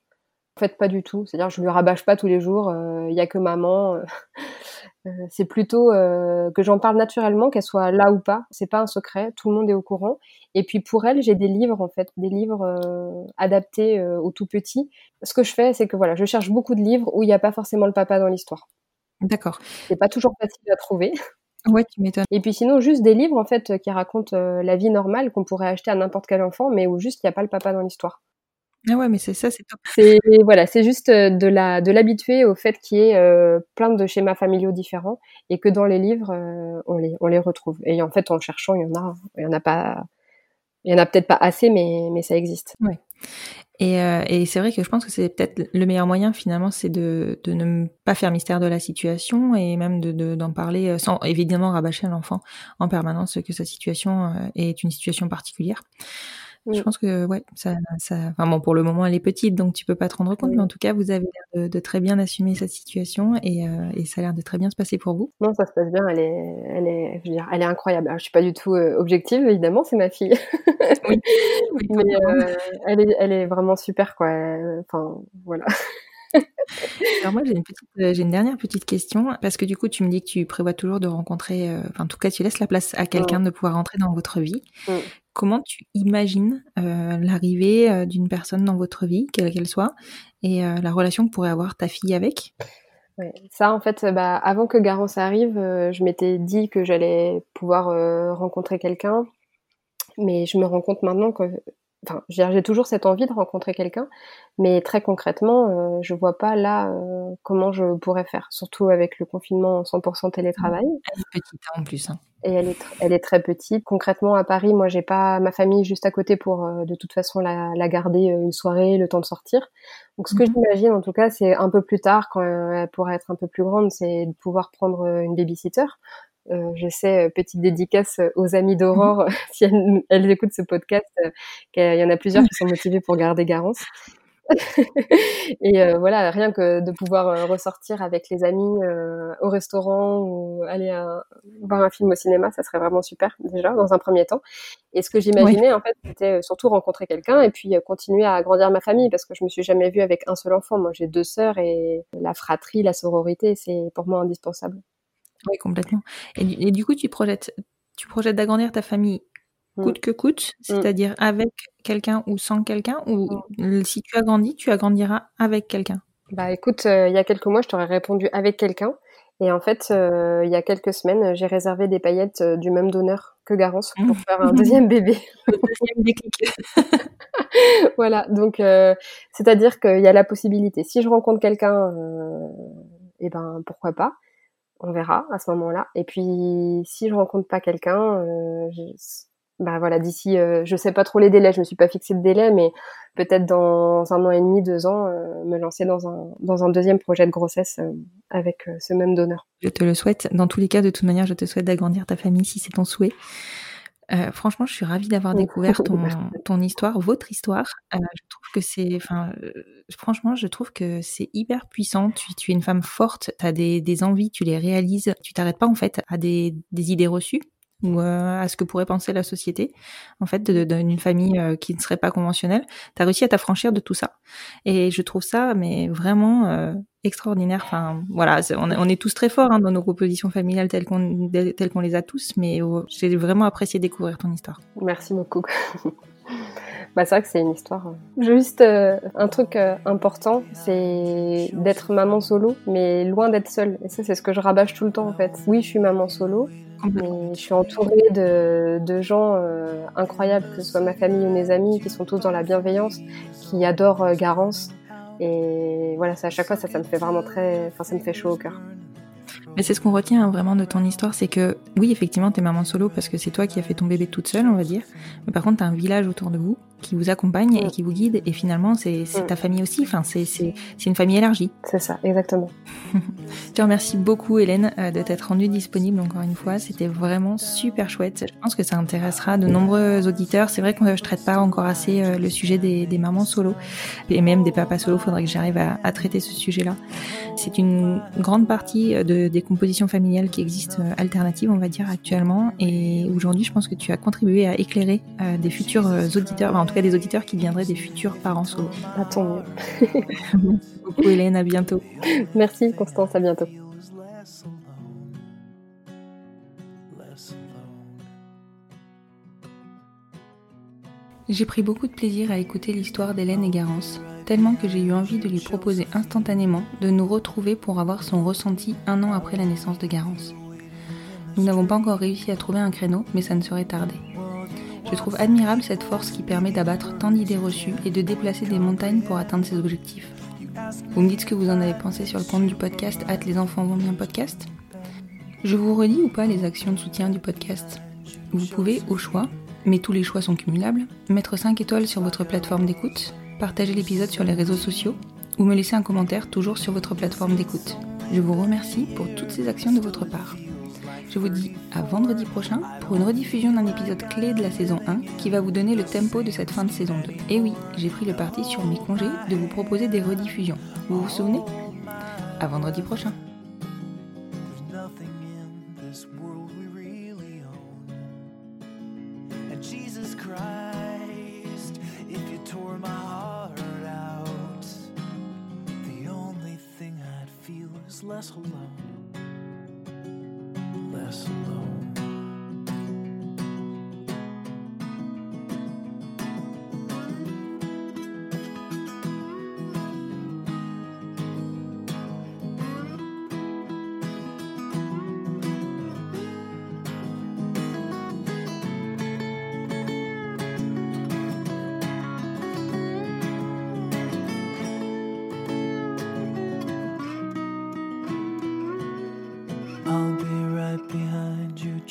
En fait, pas du tout. C'est-à-dire, je lui rabâche pas tous les jours. Euh, il y a que maman. Euh, euh, c'est plutôt que j'en parle naturellement, qu'elle soit là ou pas. C'est pas un secret. Tout le monde est au courant. Et puis pour elle, j'ai des livres en fait, des livres adaptés aux tout petits. Ce que je fais, c'est que voilà, je cherche beaucoup de livres où il n'y a pas forcément le papa dans l'histoire. D'accord. C'est pas toujours facile à trouver. Ouais, tu m'étonnes. Et puis sinon, juste des livres en fait qui racontent euh, la vie normale qu'on pourrait acheter à n'importe quel enfant, mais où juste il n'y a pas le papa dans l'histoire. Ah ouais, mais c'est ça, c'est top. C'est voilà, c'est juste euh, de la de l'habituer au fait qu'il y ait euh, plein de schémas familiaux différents et que dans les livres on les on les retrouve. Et en fait, en cherchant, il y en a, il y en a pas, il y en a peut-être pas assez, mais mais ça existe. Ouais. Et, euh, et c'est vrai que je pense que c'est peut-être le meilleur moyen finalement, c'est de, ne pas faire mystère de la situation et même d'en de, parler euh, sans évidemment rabâcher l'enfant en permanence que sa situation euh, est une situation particulière. Je Mm. pense que ouais, ça, ça, enfin bon, pour le moment, elle est petite, donc tu peux pas te rendre compte, mais en tout cas, vous avez l'air de, de très bien assumer cette situation et, euh, et ça a l'air de très bien se passer pour vous. Non, ça se passe bien. Elle est, elle est, je veux dire, elle est incroyable. Alors, je suis pas du tout euh, objective, évidemment, c'est ma fille. Oui. Oui, Mais euh, elle est, elle est vraiment super, quoi. Enfin, voilà. Alors moi, j'ai une petite, euh, j'ai une dernière petite question parce que du coup, tu me dis que tu prévois toujours de rencontrer, euh, enfin, en tout cas, tu laisses la place à quelqu'un de pouvoir entrer dans votre vie. Mm. Comment tu imagines euh, l'arrivée d'une personne dans votre vie, quelle qu'elle soit, et euh, la relation que pourrait avoir ta fille avec? Ouais. Ça, en fait, bah, avant que Garance arrive, je m'étais dit que j'allais pouvoir rencontrer quelqu'un, mais je me rends compte maintenant que, enfin, j'ai toujours cette envie de rencontrer quelqu'un, mais très concrètement, euh, je vois pas là euh, comment je pourrais faire, surtout avec le confinement en 100% télétravail. Elle est petite hein, en plus. hein. Et elle est, elle est très petite. Concrètement, à Paris, moi, j'ai pas ma famille juste à côté pour, euh, de toute façon, la, la garder euh, une soirée, le temps de sortir. Donc, ce que Mhm. j'imagine, en tout cas, c'est un peu plus tard, quand euh, elle pourra être un peu plus grande, c'est de pouvoir prendre euh, une babysitter. Euh, je sais, euh, petite dédicace euh, aux amis d'Aurore, si elles, elles écoutent ce podcast, euh, qu'il y en a plusieurs qui sont motivés pour garder Garance. et euh, voilà, rien que de pouvoir euh, ressortir avec les amis euh, au restaurant ou aller à- voir un film au cinéma, ça serait vraiment super déjà dans un premier temps. Et ce que j'imaginais en fait, c'était euh, surtout rencontrer quelqu'un et puis euh, continuer à agrandir ma famille parce que je me suis jamais vue avec un seul enfant. Moi, j'ai deux sœurs et la fratrie, la sororité, c'est pour moi indispensable. Oui, complètement. Et, du- et du coup, tu projettes, tu projettes d'agrandir ta famille Mm. coûte que coûte, c'est-à-dire avec quelqu'un ou sans quelqu'un, ou euh, si tu agrandis, tu agrandiras avec quelqu'un? Bah écoute, euh, il y a quelques mois, je t'aurais répondu avec quelqu'un. Et en fait, euh, il y a quelques semaines, j'ai réservé des paillettes euh, du même donneur que Garance pour faire un deuxième bébé. Voilà, donc c'est-à-dire qu'il y a la possibilité. Si je rencontre quelqu'un, eh ben pourquoi pas On verra à ce moment-là. Et puis si je rencontre pas quelqu'un, euh, je- bah voilà, d'ici, euh, je sais pas trop les délais, je me suis pas fixé de délai, mais peut-être dans un an et demi, deux ans, euh, me lancer dans un dans un deuxième projet de grossesse avec ce même donneur. Je te le souhaite. Dans tous les cas, de toute manière, je te souhaite d'agrandir ta famille si c'est ton souhait. Euh, franchement, je suis ravie d'avoir découvert ton, ton histoire, votre histoire. Euh, je trouve que c'est, enfin, euh, franchement, je trouve que c'est hyper puissant. Tu, tu es une femme forte, tu as des, des envies, tu les réalises. Tu t'arrêtes pas en fait à des, des idées reçues ou euh, à ce que pourrait penser la société, en fait, d'une famille euh, qui ne serait pas conventionnelle. Tu as réussi à t'affranchir de tout ça. Et je trouve ça, mais vraiment euh, extraordinaire. Enfin, voilà, on, est- tous très forts hein, dans nos compositions familiales telles qu'on qu'on les a tous, mais euh, j'ai vraiment apprécié découvrir ton histoire. Merci beaucoup. bah, c'est vrai que c'est une histoire. euh, Juste euh, un truc euh, important, c'est d'être maman solo, mais loin d'être seule. Et ça, c'est ce que je rabâche tout le temps en fait. Oui, je suis maman solo, mais je suis entourée de, de gens euh, incroyables, que ce soit ma famille ou mes amis, qui sont tous dans la bienveillance, qui adorent Garance. Et voilà, ça, à chaque fois, ça, ça me fait vraiment très, enfin, ça me fait chaud au cœur. Mais c'est ce qu'on retient hein, vraiment de ton histoire, c'est que oui, effectivement, t'es maman solo parce que c'est toi qui as fait ton bébé toute seule, on va dire. Mais par contre, t'as un village autour de vous qui vous accompagne et Mm. qui vous guide. Et finalement, c'est Mm. ta famille aussi. Enfin, c'est une famille élargie. C'est ça, exactement. Je te remercie beaucoup, Hélène, euh, de t'être rendue disponible encore une fois. C'était vraiment super chouette. Je pense que ça intéressera de nombreux auditeurs. C'est vrai que je traite pas encore assez euh, le sujet des, des mamans solo et même des papas solo. Faudrait que j'arrive à, à traiter ce sujet-là. C'est une grande partie euh, de, des compositions familiales qui existent alternatives, on va dire, actuellement. Et aujourd'hui, je pense que tu as contribué à éclairer des futurs auditeurs, enfin, tout cas des auditeurs qui deviendraient des futurs parents solo. Ah, tant mieux. Merci beaucoup, Hélène. À bientôt. Merci, Constance, à bientôt. J'ai pris beaucoup de plaisir à écouter l'histoire d'Hélène et Garance, tellement que j'ai eu envie de lui proposer instantanément de nous retrouver pour avoir son ressenti un an après la naissance de Garance. Nous n'avons pas encore réussi à trouver un créneau, mais ça ne serait tardé. Je trouve admirable cette force qui permet d'abattre tant d'idées reçues et de déplacer des montagnes pour atteindre ses objectifs. Vous me dites ce que vous en avez pensé sur le compte du podcast Hâte les enfants vont bien podcast Je vous redis ou pas les actions de soutien du podcast? Vous pouvez, au choix, mais tous les choix sont cumulables, mettre 5 étoiles sur votre plateforme d'écoute, partager l'épisode sur les réseaux sociaux ou me laisser un commentaire toujours sur votre plateforme d'écoute. Je vous remercie pour toutes ces actions de votre part. Je vous dis à vendredi prochain pour une rediffusion d'un épisode clé de la saison 1 qui va vous donner le tempo de cette fin de saison 2. Et oui, j'ai pris le parti sur mes congés de vous proposer des rediffusions. Vous vous souvenez? À vendredi prochain.